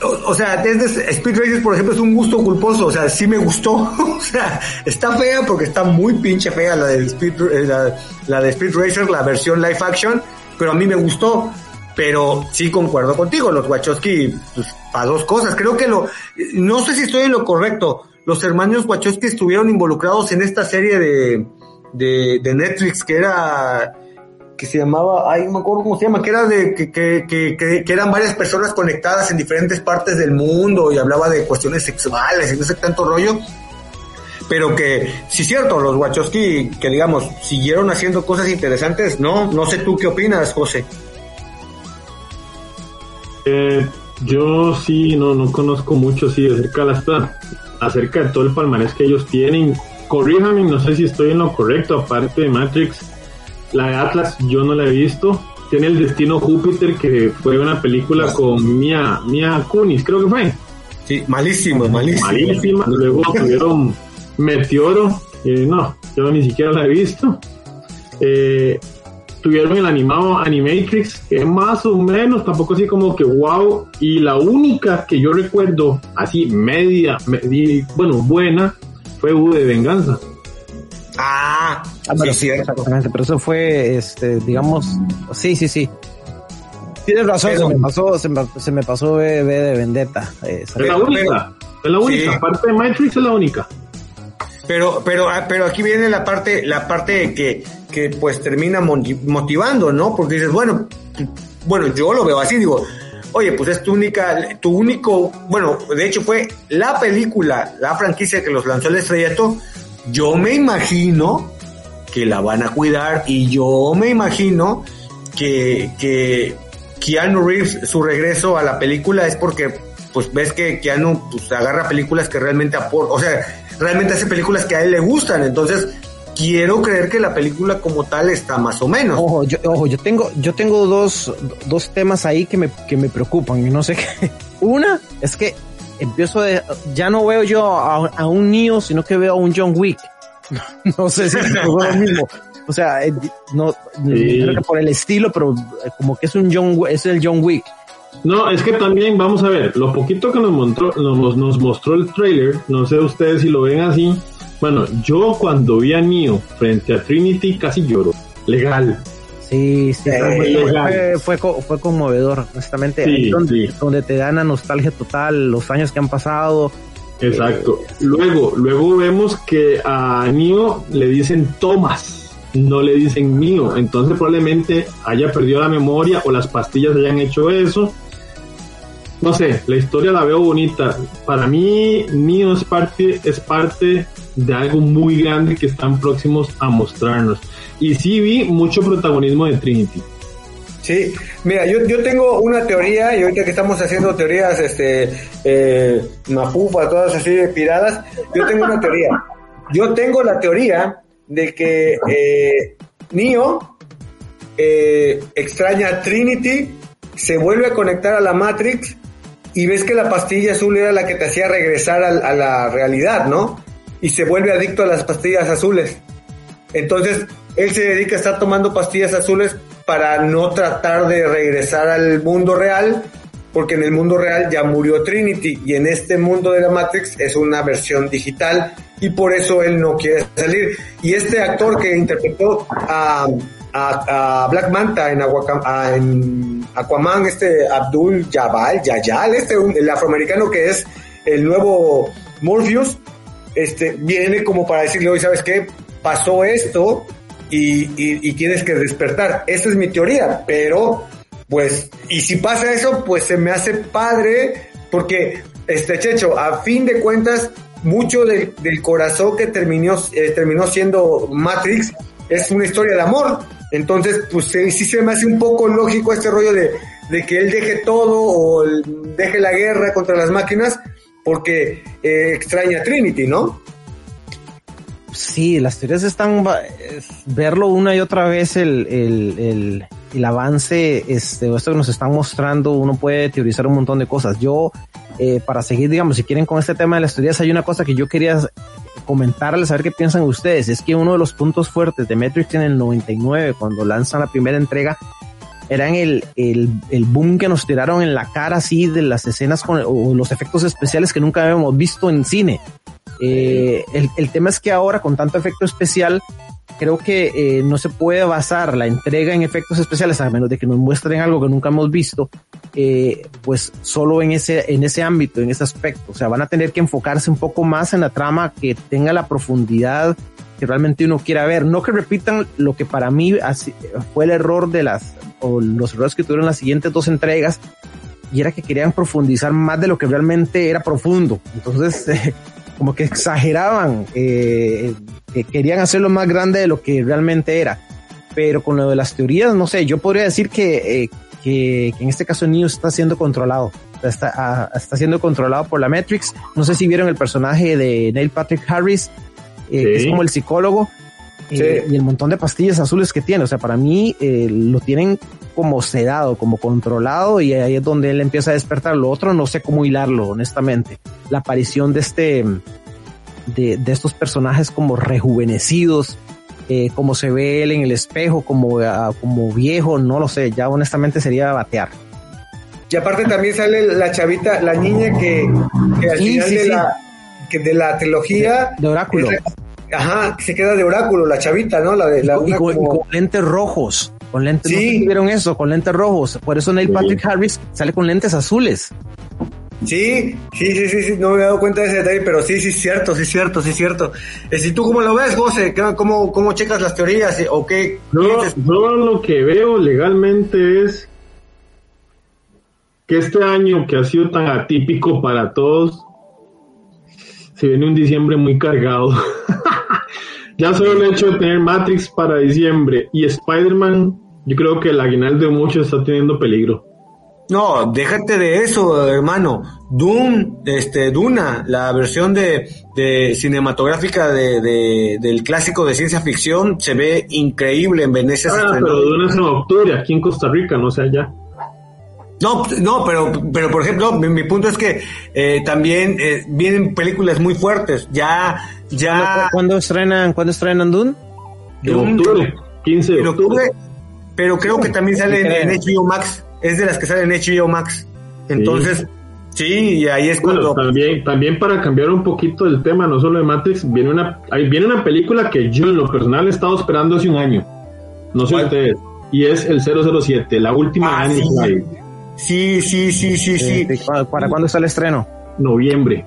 o, sea, desde Speed Racer, por ejemplo, es un gusto culposo, o sea, sí me gustó, o sea, está fea porque está muy pinche fea la de Speed, eh, la, de Speed Racer, la versión live action, pero a mí me gustó, pero sí concuerdo contigo, los Wachowski, pues, para dos cosas, creo que lo, no sé si estoy en lo correcto, los hermanos Wachowski estuvieron involucrados en esta serie de, de, de Netflix que era que se llamaba, ay, no me acuerdo cómo se llama, que era de que, que, que, eran varias personas conectadas en diferentes partes del mundo y hablaba de cuestiones sexuales y no sé tanto rollo. Pero que, sí cierto, los Wachowski, que digamos, siguieron haciendo cosas interesantes, ¿no? No sé tú qué opinas, José. Eh, yo sí, no, no conozco mucho, sí, acerca de, acerca de todo el palmarés que ellos tienen. Corríjame, no sé si estoy en lo correcto, aparte de Matrix la de Atlas yo no la he visto. Tiene el destino Júpiter, que fue una película con Mia, Mia Kunis, creo que fue. Sí, malísimo, malísimo. Malísima. Luego tuvieron Meteoro, no, yo ni siquiera la he visto. Eh, tuvieron el animado Animatrix, que es más o menos, tampoco así como que wow. Y la única que yo recuerdo, así media, bueno, buena, fue U de Venganza. Ah, ah pero sí, exactamente, pero eso fue, este, digamos, sí, sí, sí. Tienes razón, se me pasó, se me, pasó B, de Vendetta. Eh, es la única, es la única, aparte de Matrix es la única. Pero, pero, ah, pero aquí viene la parte, la parte que, que pues termina motivando, ¿no? Porque dices, bueno, bueno, yo lo veo así, digo, oye, pues es tu única, tu único, bueno, de hecho fue la película, la franquicia que los lanzó el estrellato, yo me imagino que la van a cuidar y yo me imagino que, que Keanu Reeves, su regreso a la película es porque pues ves que Keanu pues agarra películas que realmente aportan, o sea, realmente hace películas que a él le gustan, entonces quiero creer que la película como tal está más o menos. Ojo, yo, ojo, yo tengo, yo tengo dos, dos temas ahí que me, que me preocupan y no sé qué. Una es que empiezo de, ya no veo yo a, un Neo, sino que veo a un John Wick. no sé si es lo mismo. O sea, eh, no, creo que por el estilo, pero eh, como que es un John, es el John Wick. No, es que también, vamos a ver, lo poquito que nos mostró, nos, nos mostró el trailer, no sé ustedes si lo ven así. Bueno, yo cuando vi a Neo frente a Trinity casi lloro. Legal. Sí, sí, fue, fue, conmovedor, honestamente. donde, te dan la nostalgia total, los años que han pasado. Exacto. luego, luego vemos que a Neo le dicen Thomas, no le dicen mío. Entonces probablemente haya perdido la memoria o las pastillas hayan hecho eso. No sé, la historia la veo bonita. Para mí, Neo es parte, es parte de algo muy grande que están próximos a mostrarnos. Y sí vi mucho protagonismo de Trinity. Sí, mira, yo, yo tengo una teoría, y ahorita que estamos haciendo teorías, este, eh, todas así piradas, yo tengo una teoría. Yo tengo la teoría de que eh, eh, extraña a Trinity, se vuelve a conectar a la Matrix y ves que la pastilla azul era la que te hacía regresar a la realidad, ¿no? Y se vuelve adicto a las pastillas azules. Entonces, él se dedica a estar tomando pastillas azules para no tratar de regresar al mundo real, porque en el mundo real ya murió Trinity y en este mundo de la Matrix es una versión digital y por eso él no quiere salir. Y este actor que interpretó a, a, Black Manta en, en, Aquaman, este Abdul Jabal, Yayal, este el afroamericano que es el nuevo Morpheus, este, viene como para decirle, hoy sabes qué, pasó esto y, tienes que despertar. Esa es mi teoría, pero pues, y si pasa eso, pues se me hace padre, porque, este Checho, a fin de cuentas, mucho del corazón que terminó, eh, terminó siendo Matrix es una historia de amor. Entonces, pues sí, se me hace un poco lógico este rollo de, de que él deje todo o deje la guerra contra las máquinas porque eh, extraña Trinity, ¿no? Sí, las teorías están, verlo una y otra vez el, el, el, avance, este, esto que nos están mostrando, uno puede teorizar un montón de cosas. Yo, eh, para seguir, digamos, si quieren con este tema de las teorías, hay una cosa que yo quería comentarles, saber qué piensan ustedes. Es que uno de los puntos fuertes de Matrix en el 99, cuando lanzan la primera entrega, eran el, el, el, boom que nos tiraron en la cara así de las escenas con o los efectos especiales que nunca habíamos visto en cine. Eh, el, el, tema es que ahora con tanto efecto especial, creo que eh, no se puede basar la entrega en efectos especiales, a menos de que nos muestren algo que nunca hemos visto, eh, pues solo en ese, en ese ámbito, en ese aspecto. O sea, van a tener que enfocarse un poco más en la trama que tenga la profundidad que realmente uno quiera ver. No que repitan lo que para mí fue el error de las, o los errores que tuvieron las siguientes dos entregas, y era que querían profundizar más de lo que realmente era profundo. Entonces, como que exageraban, eh, que querían hacerlo más grande de lo que realmente era. Pero con lo de las teorías, no sé, yo podría decir que, eh, que, en este caso Neo está siendo controlado. Está, ah, está siendo controlado por la Matrix. No sé si vieron el personaje de Neil Patrick Harris, eh, que es como el psicólogo, eh, y el montón de pastillas azules que tiene. O sea, para mí eh, lo tienen como sedado, como controlado, y ahí es donde él empieza a despertar. Lo otro no sé cómo hilarlo, honestamente. La aparición de este, de, de estos personajes como rejuvenecidos, eh, como se ve él en el espejo, como, ah, como viejo, no lo sé, ya honestamente sería batear. Y aparte también sale la chavita, la niña que, al final de, La, que de la trilogía... De Oráculo. Ajá, se queda de Oráculo, la chavita, ¿no? La de la y, con, lentes rojos. Con lentes, sí. vieron eso, con lentes rojos. Por eso Neil Patrick Harris sale con lentes azules. Sí, sí, sí, sí, sí, no me he dado cuenta de ese detalle, pero sí, sí, cierto, sí, cierto, sí, cierto. Eh, si tú cómo lo ves, José, ¿cómo, cómo checas las teorías o qué? Yo, yo lo que veo legalmente es que este año que ha sido tan atípico para todos, se viene un diciembre muy cargado. ya solo el hecho de tener Matrix para diciembre y Spider-Man, yo creo que el aguinaldo de muchos está teniendo peligro. No, déjate de eso, hermano. Doom, este, Duna, la versión de, de cinematográfica de, del clásico de ciencia ficción, se ve increíble en Venecia. Ah, pero Duna es en octubre, aquí en Costa Rica, no sé allá. No, no, pero, pero por ejemplo, mi, punto es que eh, también eh, vienen películas muy fuertes. Ya, ya. ¿Cuándo estrenan, ¿cuándo estrenan Dune? En octubre, 15 de octubre. Pero creo que también sale en, en HBO Max es de las que salen en HBO Max. Entonces, sí, y ahí es cuando... también, también para cambiar un poquito el tema, no solo de Matrix, viene una, viene una película que yo en lo personal he estado esperando hace un año. No sé ustedes. Y es el 007, la última ah, sí. Sí, sí, sí, sí, eh, ¿Para cuándo está el estreno? Noviembre.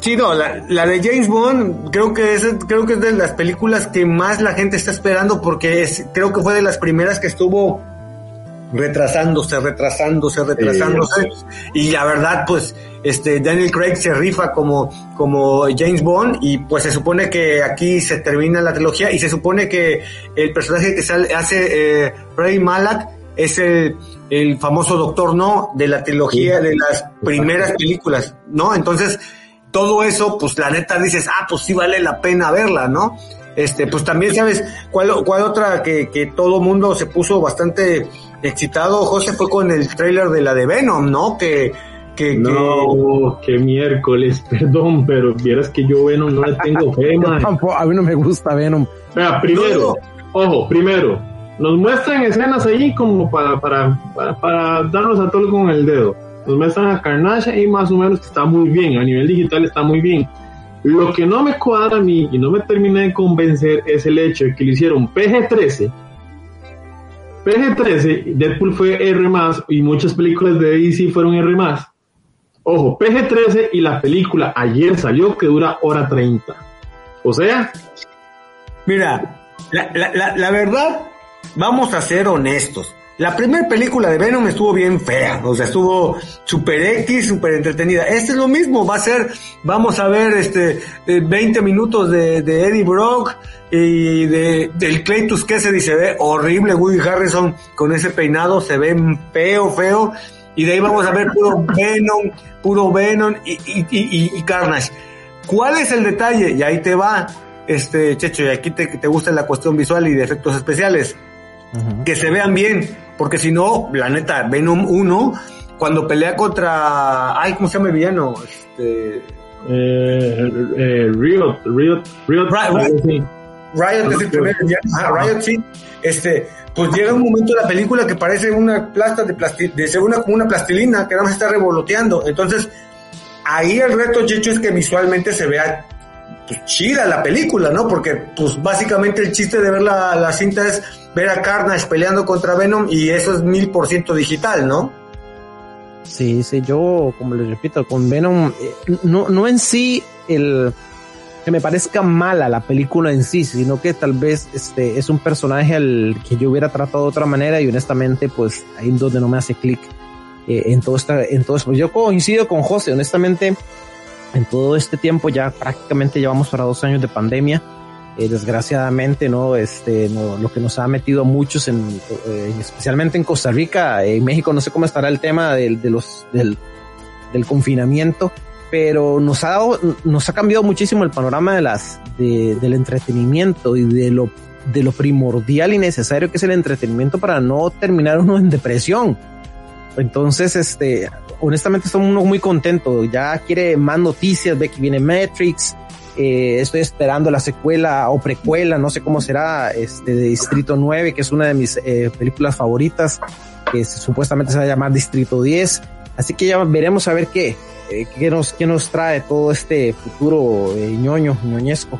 Sí, no, la, la, de James Bond creo que es creo que es de las películas que más la gente está esperando porque es creo que fue de las primeras que estuvo retrasándose, retrasándose, retrasándose. Y la verdad, pues, este, Daniel Craig se rifa como, como James Bond y pues se supone que aquí se termina la trilogía y se supone que el personaje que sale, hace eh, Ray Malak es el, el famoso Doctor No de la trilogía de las primeras películas, ¿no? Entonces, todo eso, pues la neta dices, ah, pues sí vale la pena verla, ¿no? Este, pues también sabes cuál, cuál otra que, que todo mundo se puso bastante excitado, José, fue con el trailer de la de Venom, ¿no? Que, que, no, que... miércoles, perdón, pero vieras que yo Venom no le tengo fe, A mí no me gusta Venom. Vea, primero, ojo, primero, nos muestran escenas ahí como para, para, para, darnos a todos con el dedo. Nos muestran a Carnage y más o menos que está muy bien, a nivel digital está muy bien. Lo que no me cuadra a mí y no me termina de convencer es el hecho de que lo hicieron PG-13 PG-13, Deadpool fue R+, y muchas películas de DC fueron R+. Ojo, PG-13 y la película ayer salió que dura hora 30. O sea... Mira, la, la verdad, vamos a ser honestos. La primera película de Venom estuvo bien fea, o sea, estuvo super X, super entretenida. Este es lo mismo, va a ser, vamos a ver este 20 eh, minutos de, Eddie Brock y de, del Claytus que se se ve horrible, Woody Harrison con ese peinado, se ve feo, feo, y de ahí vamos a ver puro Venom, puro Venom y, y, y, Carnage. ¿Cuál es el detalle? Y ahí te va, este, Checho, y aquí te, te gusta la cuestión visual y de efectos especiales. Que se vean bien porque si no, la neta, Venom 1, cuando pelea contra. Ay, ¿cómo se llama el villano? Este. Eh, eh, Riot, Riot, Riot. Riot, Riot es el primer villano. Ah, Riot, sí. Este, pues llega un momento de la película que parece una plasta de plastilina, de ser una, como una plastilina que nada más está revoloteando. Entonces, ahí el reto, Chicho, es que visualmente se vea pues, chida la película, ¿no? Porque, pues, básicamente el chiste de ver la, la cinta es ver a Carnage peleando contra Venom y eso es mil por ciento digital, ¿no? Sí, sí, yo, como les repito, con Venom, eh, no, no en sí el, que me parezca mala la película en sí, sino que tal vez este es un personaje al que yo hubiera tratado de otra manera y honestamente pues ahí es donde no me hace clic eh, en todo esta, en todo esto. Yo coincido con José, honestamente en todo este tiempo ya prácticamente llevamos para dos años de pandemia. Eh, desgraciadamente, ¿no? Este, no, lo que nos ha metido muchos en, eh, especialmente en Costa Rica, en México, no sé cómo estará el tema del, de los, del, del confinamiento, pero nos ha dado, nos ha cambiado muchísimo el panorama de las, de, del entretenimiento y de lo, de lo primordial y necesario que es el entretenimiento para no terminar uno en depresión. Entonces, este, honestamente estamos uno muy contento. Ya quiere más noticias, ve que viene Matrix. Eh, estoy esperando la secuela o precuela, no sé cómo será, este, de Distrito 9, que es una de mis eh, películas favoritas, que supuestamente se va a llamar Distrito 10. Así que ya veremos a ver qué, eh, qué, nos, qué nos trae todo este futuro eh, ñoño, ñoñesco.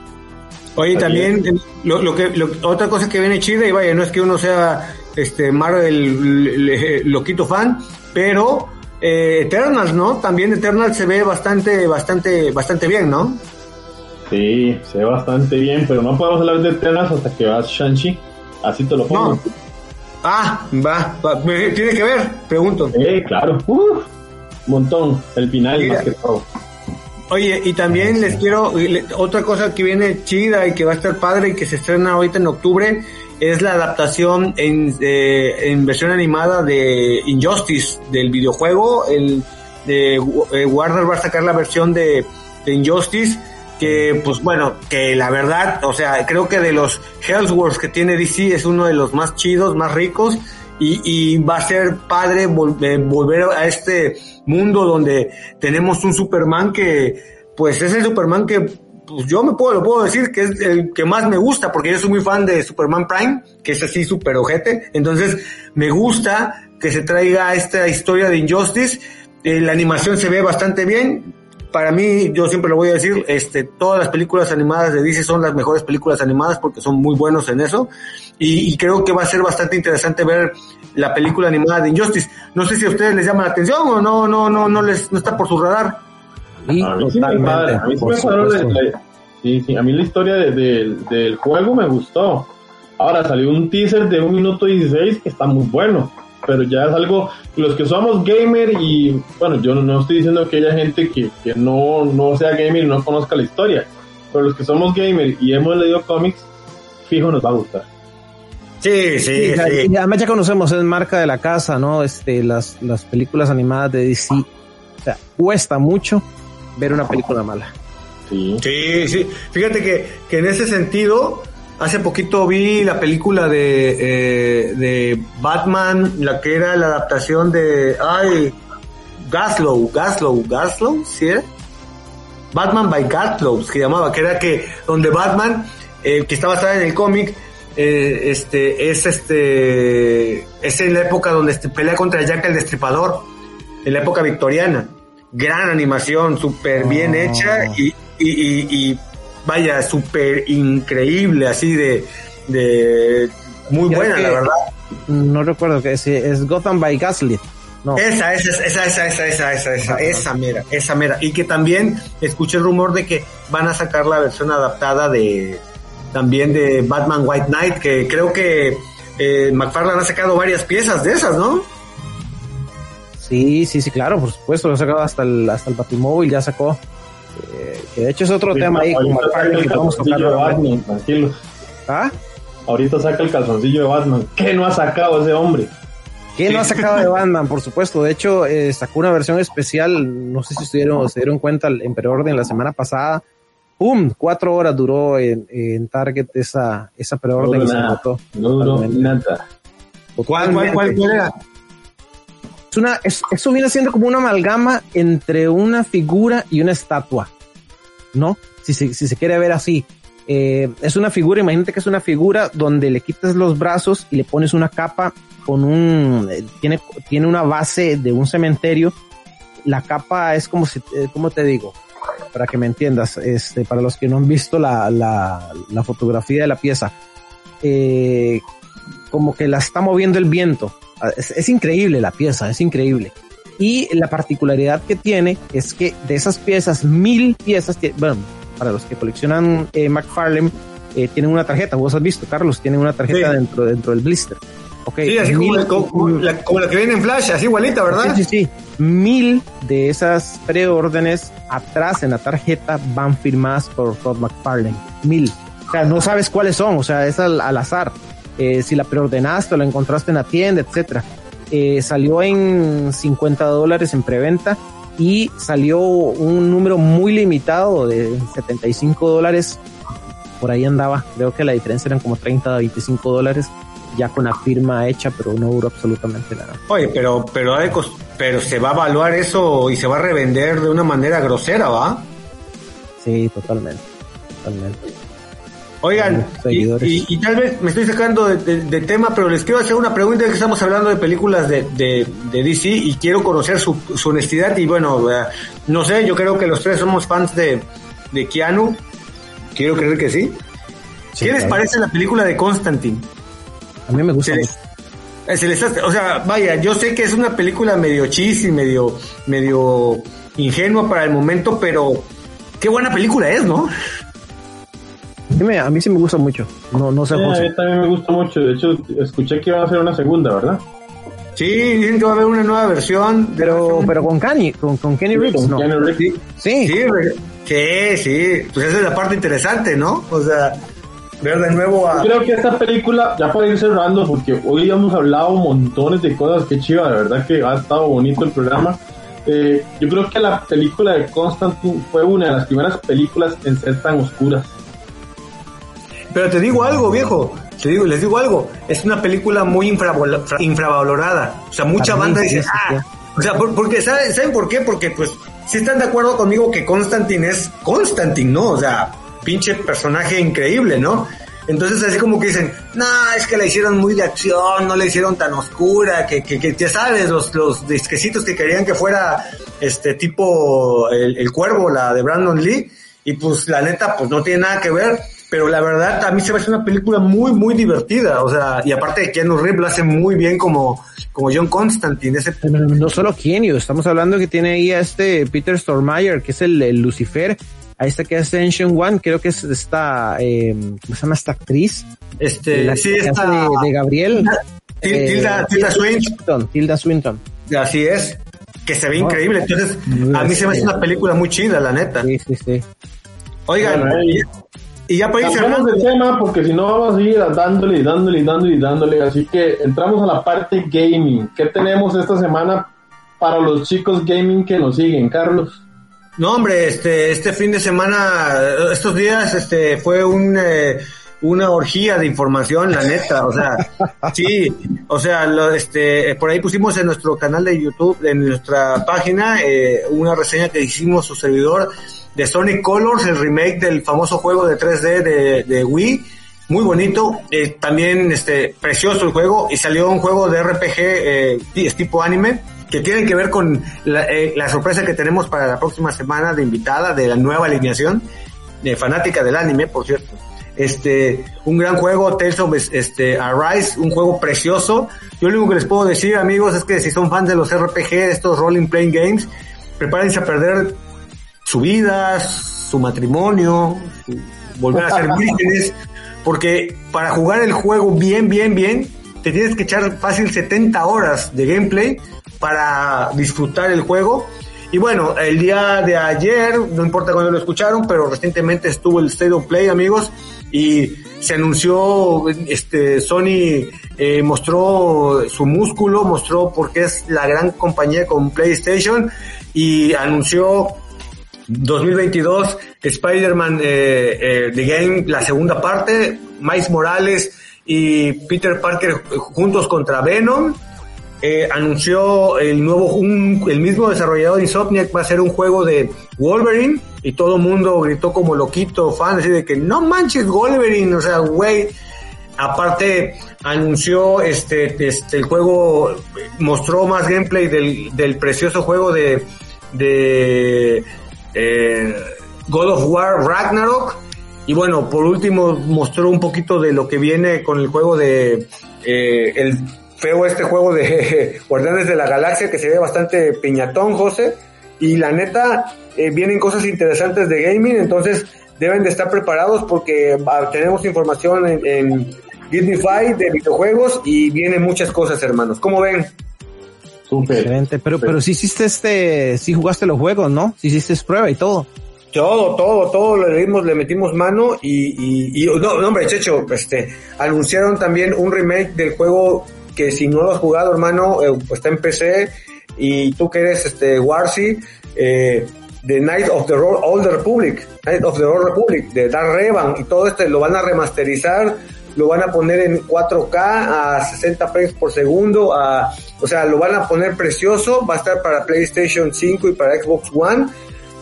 Oye, también lo, lo que lo, otra cosa que viene chida y vaya, no es que uno sea este Marvel loquito fan, pero eh, Eternals, ¿no? También Eternals se ve bastante, bastante, bastante bien, ¿no? Sí, se ve bastante bien, pero no podemos hablar de Eternals hasta que vas Shang-Chi. Así te lo pongo. No. Ah, va, va, tiene que ver, pregunto. Eh, claro. Uf, montón, el final Mira. más que todo. Oye, y también les quiero, le- otra cosa que viene chida y que va a estar padre y que se estrena ahorita en octubre es la adaptación en, eh, en versión animada de Injustice, del videojuego. El, eh, Warner va a sacar la versión de, Injustice que pues bueno, que la verdad, o sea, creo que de los Hellsworths que tiene DC es uno de los más chidos, más ricos y, y va a ser padre eh, volver a este mundo donde tenemos un Superman que pues es el Superman que pues yo me puedo, lo puedo decir que es el que más me gusta porque yo soy muy fan de Superman Prime, que es así super ojete, entonces me gusta que se traiga esta historia de Injustice, eh, la animación se ve bastante bien, para mí, yo siempre lo voy a decir, este, todas las películas animadas de DC son las mejores películas animadas porque son muy buenos en eso. Y, creo que va a ser bastante interesante ver la película animada de Injustice. No sé si a ustedes les llama la atención o no, no, no, no les, no está por su radar. Y A mí sí me a mí sí me sí, sí, a mí la historia de- de- del juego me gustó. Ahora salió un teaser de un minuto 16 que está muy bueno, pero ya es algo, los que somos gamer y, bueno, yo no, estoy diciendo que haya gente que, que no, no sea gamer y no conozca la historia, pero los que somos gamer y hemos leído cómics, fijo nos va a gustar. Sí, Sí, ya- y además ya conocemos, es marca de la casa, ¿no? Este, las, las películas animadas de DC. O sea, cuesta mucho ver una película mala. Sí. Sí, sí. Fíjate que, que en ese sentido, hace poquito vi la película de, eh, de Batman, la que era la adaptación de, ay, Gaslow, Gaslow, Gaslow, ¿sí era? Batman by Gaslow, se llamaba, que era que, donde Batman, eh, que está basada en el cómic, eh, este, es este, es en la época donde este, pelea contra Jack el Destripador, en la época victoriana. Gran animación, súper bien Oh. hecha y, y, y, y vaya, súper increíble, así de, de, muy Creo buena, la verdad. No recuerdo que es, es Gotham by Gaslit. No. Esa, esa, esa, esa, esa, esa, esa, esa, esa mera, esa mera. Y que también escuché el rumor de que van a sacar la versión adaptada de también de Batman White Knight, que creo que eh, McFarlane ha sacado varias piezas de esas, ¿no? Sí, sí, sí, claro, por supuesto. Lo ha sacado hasta el, hasta el Batimóvil, ya sacó. Eh, que de hecho es otro tema ahí con Ahorita saca McFarlane el que vamos a tocar. calzoncillo de. Batman, tranquilo. ¿Ah? Ahorita saca el calzoncillo de Batman. ¿Qué no ha sacado ese hombre? ¿Qué no ha sacado de Batman? Por supuesto. De hecho, eh, sacó una versión especial. No sé si estuvieron, se dieron cuenta en preorden la semana pasada. ¡Pum! Cuatro horas duró en, en Target esa, esa preorden No y duró se agotó. No duró nada. ¿Cuál, cuál, cuál, cuál era? Es una, es- eso viene siendo como una amalgama entre una figura y una estatua, ¿no? Si se, si se quiere ver así. Eh, es una figura, imagínate que es una figura donde le quitas los brazos y le pones una capa con un, eh, tiene, tiene una base de un cementerio. La capa es como si, eh, ¿cómo te digo? Para que me entiendas, este, para los que no han visto la, la, la fotografía de la pieza, eh, como que la está moviendo el viento. Ah, Es, es increíble la pieza, es increíble. Y la particularidad que tiene es que de esas piezas, mil piezas, bueno, para los que coleccionan eh, McFarlane, eh, tienen una tarjeta, vos has visto, Carlos, tienen una tarjeta dentro, dentro del blister. Okay, sí, así como, la, que viene en Flash, así igualita, ¿verdad? Sí, sí, sí. Mil de esas preórdenes atrás en la tarjeta van firmadas por Todd McFarlane. Mil. O sea, no sabes cuáles son, o sea, es al, azar. Eh, si la preordenaste o la encontraste en la tienda, etcétera. Eh, salió en 50 dólares en preventa y salió un número muy limitado de 75 dólares. Por ahí andaba, creo que la diferencia eran como 30 a 25 dólares ya con la firma hecha, pero no duró absolutamente nada. Oye, pero, pero, pero se va a evaluar eso y se va a revender de una manera grosera, ¿va? Sí, totalmente, totalmente. Oigan, y, tal vez me estoy sacando de, tema, pero les quiero hacer una pregunta, que estamos hablando de películas de, de, DC y quiero conocer su, su honestidad y bueno, eh, no sé, yo creo que los tres somos fans de, de Keanu, quiero creer que sí. ¿Qué les parece la película de Constantine? A mí me gusta. o sea, vaya, yo sé que es una película medio chis y medio, medio ingenua para el momento, pero qué buena película es, ¿no? A mí sí me gusta mucho. No, no sé. a mí también me gusta mucho. De hecho, escuché que iba a hacer una segunda, ¿verdad? Sí, dicen que va a haber una nueva versión. Pero, pero con Kenny, con, con Kenny Reeves, ¿no? Sí. Sí. sí, sí, Pues esa es la parte interesante, ¿no? O sea, ver de nuevo a... creo que esta película, ya para ir cerrando, porque hoy hemos hablado montones de cosas, que chiva, de verdad que ha estado bonito el programa. Eh, yo creo que la película de Constantine fue una de las primeras películas en ser tan oscuras. Pero te digo algo, viejo. Te digo, les digo algo. Es una película muy infravalorada. O sea, mucha banda dice, ah, o sea, porque ¿saben, ¿saben por qué? Porque pues si están de acuerdo conmigo que Constantine es Constantine, ¿no? O sea, pinche personaje increíble, ¿no? Entonces así como que dicen, no, es que la hicieron muy de acción, no la hicieron tan oscura, que, que, que ya sabes, los, los disquecitos que querían que fuera este tipo el, cuervo, la de Brandon Lee, y pues la neta, pues no tiene nada que ver, pero la verdad a mí se me hace una película muy, muy divertida, o sea, y aparte de Keanu Reeves lo hace muy bien como, como John Constantine. Ese... No, solo Keanu, estamos hablando que tiene ahí a este Peter Stormare, que es el, el Lucifer, Ahí está que es Ancient One, creo que es esta, eh, ¿cómo se llama esta actriz? Este, la sí, esta, de, Gabriel. Tilda, Tilda, eh, Swinton. Tilda Swinton. Así es, que se ve increíble. Entonces, a mí se me hace una película muy chida, la neta. Sí, sí, sí. Oigan, y, ya para ir cerrando. de tema porque si no vamos a ir dándole y dándole y dándole y dándole. Así que entramos a la parte gaming. ¿Qué tenemos esta semana para los chicos gaming que nos siguen, Carlos? No, hombre, este, este fin de semana, estos días, este, fue un, eh, una orgía de información, la neta, o sea, sí, o sea, lo, este, por ahí pusimos en nuestro canal de YouTube, en nuestra página, eh, una reseña que hicimos su servidor de Sonic Colors, el remake del famoso juego de 3D de, de Wii, muy bonito, eh, también, este, precioso el juego, y salió un juego de RPG, eh, tipo anime, que tienen que ver con eh, la, sorpresa que tenemos para la próxima semana de invitada de la nueva alineación, de fanática del anime, por cierto. Este, un gran juego, Tales of este, Arise, un juego precioso. Yo lo único que les puedo decir, amigos, es que si son fans de los RPG, de estos Rolling Playing Games, prepárense a perder su vida, su matrimonio, volver a ser vírgenes, porque para jugar el juego bien, bien, bien, te tienes que echar fácil 70 horas de gameplay para disfrutar el juego. Y bueno, el día de ayer, no importa cuándo lo escucharon, pero recientemente estuvo el State of Play, amigos, y se anunció, este, Sony eh, mostró su músculo, mostró por qué es la gran compañía con PlayStation y anunció 2022 Spider-Man eh, eh, The Game, la segunda parte, Miles Morales y Peter Parker juntos contra Venom eh, anunció el nuevo, el mismo desarrollador de Insomniac va a ser un juego de Wolverine y todo el mundo gritó como loquito, fan, así de que no manches Wolverine, o sea, güey. Aparte anunció este, este el juego, mostró más gameplay del, del precioso juego de, de eh, God of War Ragnarok. Y bueno, por último mostró un poquito de lo que viene con el juego de eh, el feo este juego de Guardianes de la Galaxia que se ve bastante piñatón, José. Y la neta, eh, vienen cosas interesantes de gaming, entonces deben de estar preparados porque ah, tenemos información en, en de videojuegos y vienen muchas cosas, hermanos. ¿Cómo ven? Súper. Excelente, pero, pero si hiciste este, si jugaste los juegos, ¿no? Si hiciste prueba y todo. Todo, todo, todo le dimos, le metimos mano y, y, no, no, hombre, Checho, este, anunciaron también un remake del juego que si no lo has jugado, hermano, eh, está en PC y tú que eres este Warsi, eh, The Night of the Old Republic, Night of the Old Republic, de Dar Revan y todo esto lo van a remasterizar, lo van a poner en 4K a 60 frames por segundo, a, o sea, lo van a poner precioso, va a estar para PlayStation 5 y para Xbox One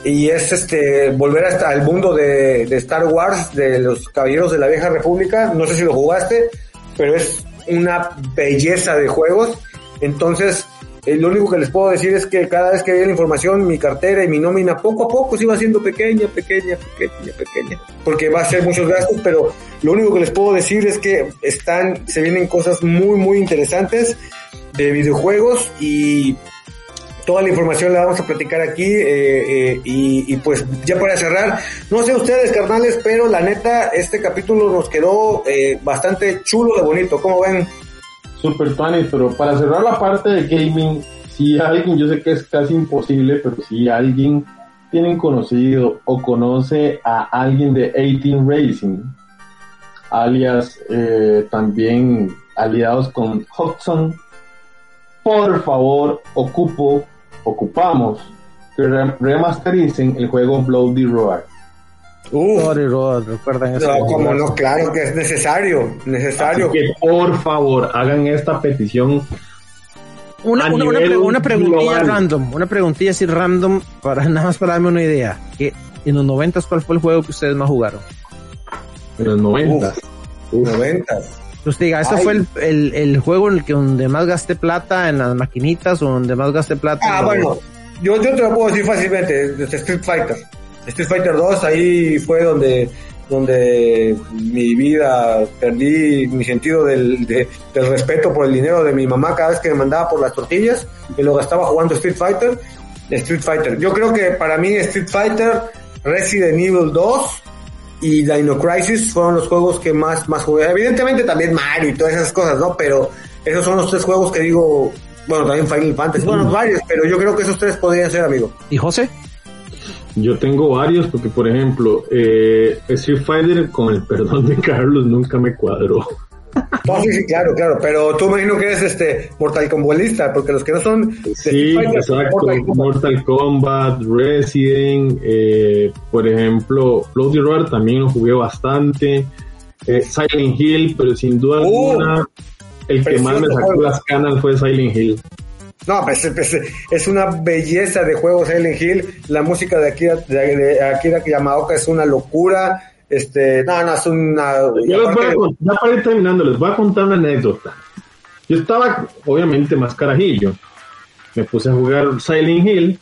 y es este volver hasta al mundo de, de Star Wars de los Caballeros de la Vieja República, no sé si lo jugaste, pero es una belleza de juegos, entonces eh, lo único que les puedo decir es que cada vez que había la información, mi cartera y mi nómina poco a poco se iba haciendo pequeña, pequeña, pequeña, pequeña, porque va a ser muchos gastos, pero lo único que les puedo decir es que están, se vienen cosas muy, muy interesantes de videojuegos y toda la información la vamos a platicar aquí eh, eh, y, pues ya para cerrar, no sé ustedes carnales, pero la neta este capítulo nos quedó bastante chulo de bonito, ¿cómo ven? Super Tony, pero para cerrar la parte de gaming, si alguien, yo sé que es casi imposible, pero si alguien tienen conocido o conoce a alguien de 18 Racing, alias eh, también aliados con Hudson, por favor, ocupo, ocupamos que remastericen el juego Bloody Roar. Uf. recuerdan eso. No, como no, claro que es necesario, necesario. Así que por favor, hagan esta petición. Una, una, una, preguntilla random, una preguntilla así random, para nada más para darme una idea. Que en los 90 ¿cuál fue el juego que ustedes más jugaron? En los 90 90 Pues diga, ¿este fue el, el, el, juego en el que donde más gasté plata en las maquinitas o donde más gasté plata? Ah, bueno, yo, yo te lo puedo decir fácilmente, Street Fighter. Street Fighter 2 ahí fue donde donde mi vida perdí mi sentido del, del, respeto por el dinero de mi mamá cada vez que me mandaba por las tortillas y lo gastaba jugando Street Fighter. Street Fighter. Yo creo que para mí Street Fighter, Resident Evil 2 y Dino Crisis fueron los juegos que más, más jugué. Evidentemente también Mario y todas esas cosas, ¿no? Pero esos son los tres juegos que digo, bueno, también Final Fantasy, bueno, varios, pero yo creo que esos tres podrían ser, amigo. ¿Y José? Yo tengo varios porque, por ejemplo, eh, Street Fighter, con el perdón de Carlos, nunca me cuadró. No, sí, sí, claro, claro, pero tú imagino que eres este Mortal Kombatista, porque los que no son... Sí, exacto, Mortal Kombat, Resident, eh, por ejemplo, Bloody Roar también lo jugué bastante, eh, Silent Hill, pero sin duda uh, alguna, el que más me sacó las canas fue Silent Hill. No, pues, pues, es una belleza de juegos Silent Hill. La música de Akira, de, Akira Yamaoka es una locura. Este, no, no, es una. Ya, les voy a, ya para ir terminando, les voy a contar una anécdota. Yo estaba, obviamente, más carajillo. Me puse a jugar Silent Hill.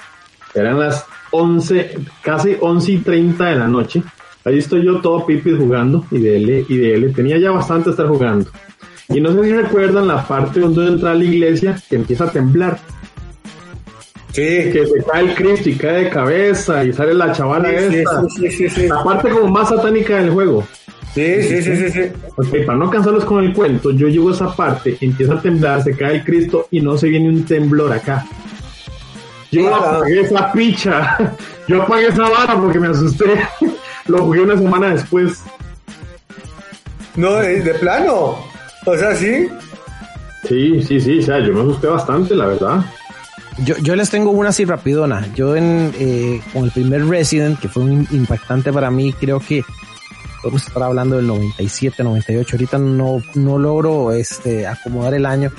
Eran las 11, casi 11 y 30 de la noche. Ahí estoy yo todo pipi jugando y de L y de L. Tenía ya bastante estar jugando. Y no sé si recuerdan la parte donde entra a la iglesia que empieza a temblar. Sí. Que se cae el Cristo y cae de cabeza y sale la chavala esta. Sí, sí, sí, la parte como más satánica del juego. Sí, sí, sí, sí, sí. Ok, para no cansarlos con el cuento, yo llego a esa parte, empieza a temblar, se cae el Cristo y no se viene un temblor acá. Yo apagué esa picha, yo apagué esa vara porque me asusté. Lo jugué una semana después. No, de plano. O sea, sí. Sí, sí, sí, o sea, yo me asusté bastante, la verdad. Yo, yo les tengo una así rapidona. Yo en, eh, con el primer Resident, que fue un impactante para mí, creo que podemos estar hablando del 97, 98. Ahorita no, no logro este, acomodar el año.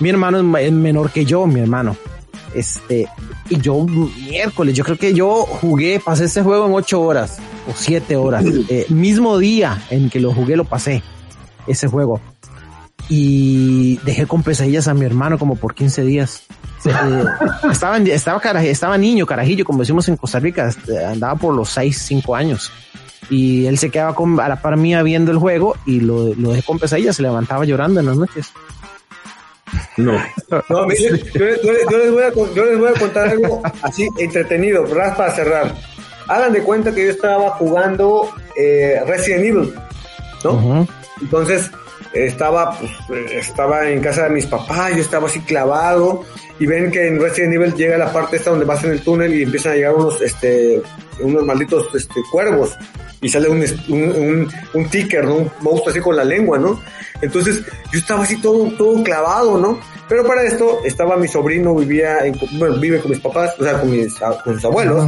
Mi hermano es menor que yo, mi hermano. Este, y yo miércoles, yo creo que yo jugué, pasé este juego en ocho horas o siete horas. Eh, mismo día en que lo jugué, lo pasé. Ese juego y dejé con pesadillas a mi hermano como por 15 días. Eh, estaba, estaba, estaba niño, carajillo, como decimos en Costa Rica, este, andaba por los 6, 5 años. Y él se quedaba con, a la par mía viendo el juego y lo, lo dejé con pesadillas, se levantaba llorando en las noches. No. no yo, les voy a, yo les voy a contar algo así entretenido, para cerrar. Hagan de cuenta que yo estaba jugando eh, Resident Evil, ¿no? Entonces, estaba, pues, estaba en casa de mis papás, yo estaba así clavado, y ven que en Resident Evil llega la parte esta donde vas en el túnel y empiezan a llegar unos, este, unos malditos, este, cuervos, y sale un, un, un, ticker, ¿no? Un monstruo así con la lengua, ¿no? Entonces, yo estaba así todo, todo clavado, ¿no? Pero para esto estaba mi sobrino, vivía, en, bueno, vive con mis papás, o sea, con mis, con sus abuelos.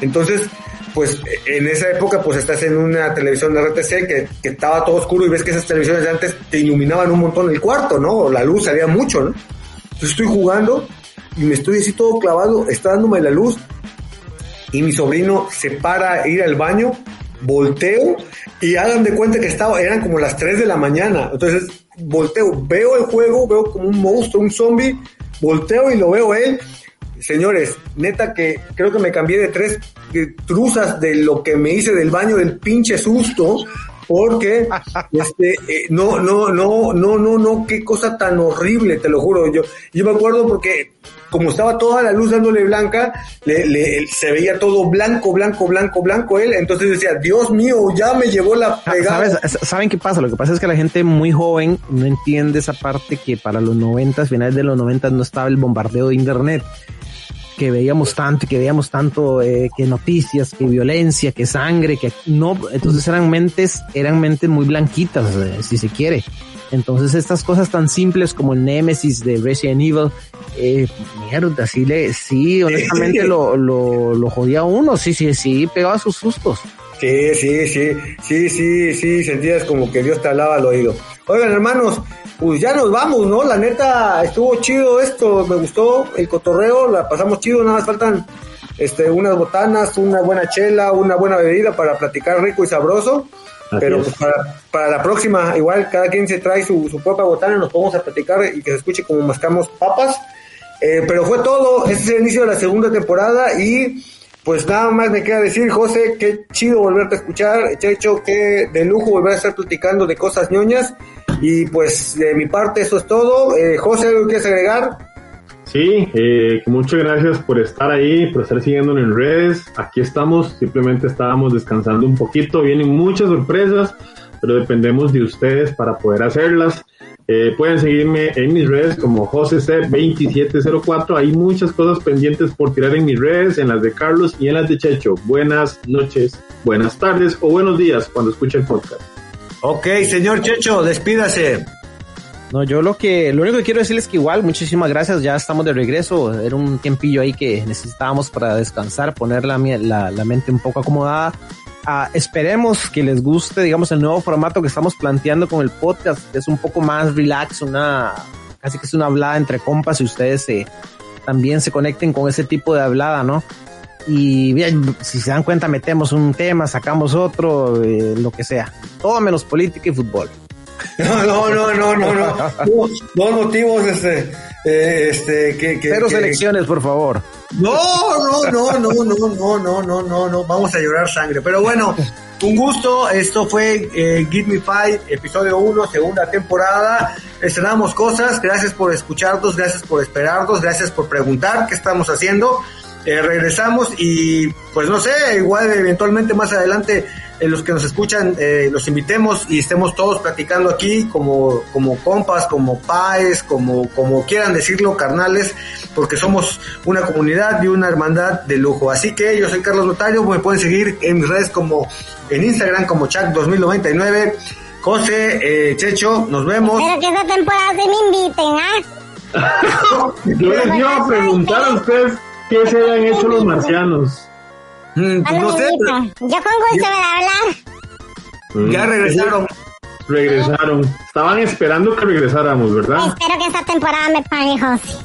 Entonces, pues en esa época pues estás en una televisión de RTC que, que, estaba todo oscuro y ves que esas televisiones de antes te iluminaban un montón el cuarto, ¿no? La luz salía mucho, ¿no? Entonces estoy jugando y me estoy así todo clavado, está dándome la luz y mi sobrino se para a ir al baño, volteo y hagan de cuenta que estaba, eran como las 3 de la mañana. Entonces volteo, veo el juego, veo como un monstruo, un zombie, volteo y lo veo él señores, neta que creo que me cambié de tres truzas de lo que me hice del baño del pinche susto, porque este eh, no no no no no no qué cosa tan horrible te lo juro yo yo me acuerdo porque como estaba toda la luz dándole blanca le, se veía todo blanco blanco blanco blanco él. Entonces decía Dios mío ya me llevó la ah, pegada ¿Sabes? saben qué pasa lo que pasa es que la gente muy joven no entiende esa parte que para los noventas finales de los noventas no estaba el bombardeo de internet que veíamos tanto, que veíamos tanto, eh, que noticias, que violencia, que sangre, que no, entonces eran mentes, eran mentes muy blanquitas, eh, si se quiere. Entonces estas cosas tan simples como el Nemesis de Resident Evil, eh, mierda, sí le, sí, honestamente lo, lo, lo jodía uno, sí, sí, sí, pegaba sus sustos. Sí, sí, sí, sí, sí, sí, sentías como que Dios te hablaba al oído. Oigan, hermanos, pues ya nos vamos, ¿no? La neta, estuvo chido esto, me gustó el cotorreo, la pasamos chido, nada más faltan este, unas botanas, una buena chela, una buena bebida para platicar rico y sabroso. pero pues para, para, la próxima, igual cada quien se trae su, su propia botana, nos podemos a platicar y que se escuche como mascamos papas. Eh, pero fue todo, este es el inicio de la segunda temporada y pues nada más me queda decir, José, qué chido volverte a escuchar, Checho, qué de lujo volver a estar platicando de cosas ñoñas. Y pues de mi parte eso es todo. Eh, José, ¿algo quieres agregar? Sí, eh, muchas gracias por estar ahí, por estar siguiendo en redes. Aquí estamos, simplemente estábamos descansando un poquito. Vienen muchas sorpresas, pero dependemos de ustedes para poder hacerlas. Eh, pueden seguirme en mis redes como Josec2704. Hay muchas cosas pendientes por tirar en mis redes, en las de Carlos y en las de Checho. Buenas noches, buenas tardes o buenos días cuando escuche el podcast. Ok, señor Checho, despídase. No, yo lo que, lo único que quiero decirles es que igual, muchísimas gracias, ya estamos de regreso, era un tiempillo ahí que necesitábamos para descansar, poner la, la, la mente un poco acomodada Esperemos que les guste, digamos, el nuevo formato que estamos planteando con el podcast. Es un poco más relax, una, casi que es una hablada entre compas y ustedes también se conecten con ese tipo de hablada, ¿no? Y bien, si se dan cuenta, metemos un tema, sacamos otro, eh, lo que sea. Todo menos política y fútbol. No, no, no, no, no, no. Dos motivos, este, eh, este, que, que. Cero selecciones, por favor. No, no, no, no, no, no, no, no, no, no, vamos a llorar sangre. Pero bueno, un gusto. Esto fue eh, Give Me Five, episodio 1, segunda temporada. Estrenamos cosas. Gracias por escucharnos, gracias por esperarnos, gracias por preguntar qué estamos haciendo. Eh, regresamos y pues no sé, igual eventualmente más adelante eh, los que nos escuchan eh, los invitemos y estemos todos platicando aquí como, como compas, como paes, como, como quieran decirlo, carnales, porque somos una comunidad y una hermandad de lujo. Así que yo soy Carlos Notario, me pueden seguir en mis redes como en Instagram como Chuck2099. José, eh, Checho, nos vemos. Espero que esta temporada se me inviten, ¿ah? yo les iba a preguntar a ustedes ¿Qué se habían hecho los marcianos? Mm, pues no sé. Yo con gusto de hablar. Mm, ya regresaron. Regresaron. Estaban esperando que regresáramos, ¿verdad? Espero que esta temporada me pague, José.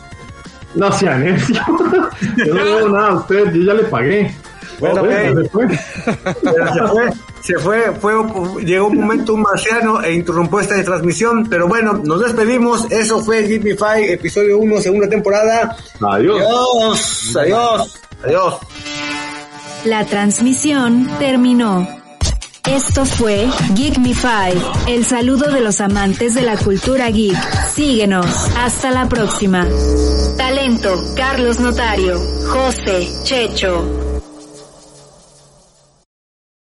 No sean eso. Yo no debo nada a usted, yo ya le pagué. Bueno, se fue. se fue, se fue, fue, llegó un momento un marciano e interrumpió esta transmisión, pero bueno, nos despedimos, eso fue Give Me Five, episodio 1, segunda temporada. Adiós. Adiós, adiós, adiós. La transmisión terminó. Esto fue Geek Me Five, el saludo de los amantes de la cultura geek. Síguenos. Hasta la próxima. Talento, Carlos Notario, José, Checho,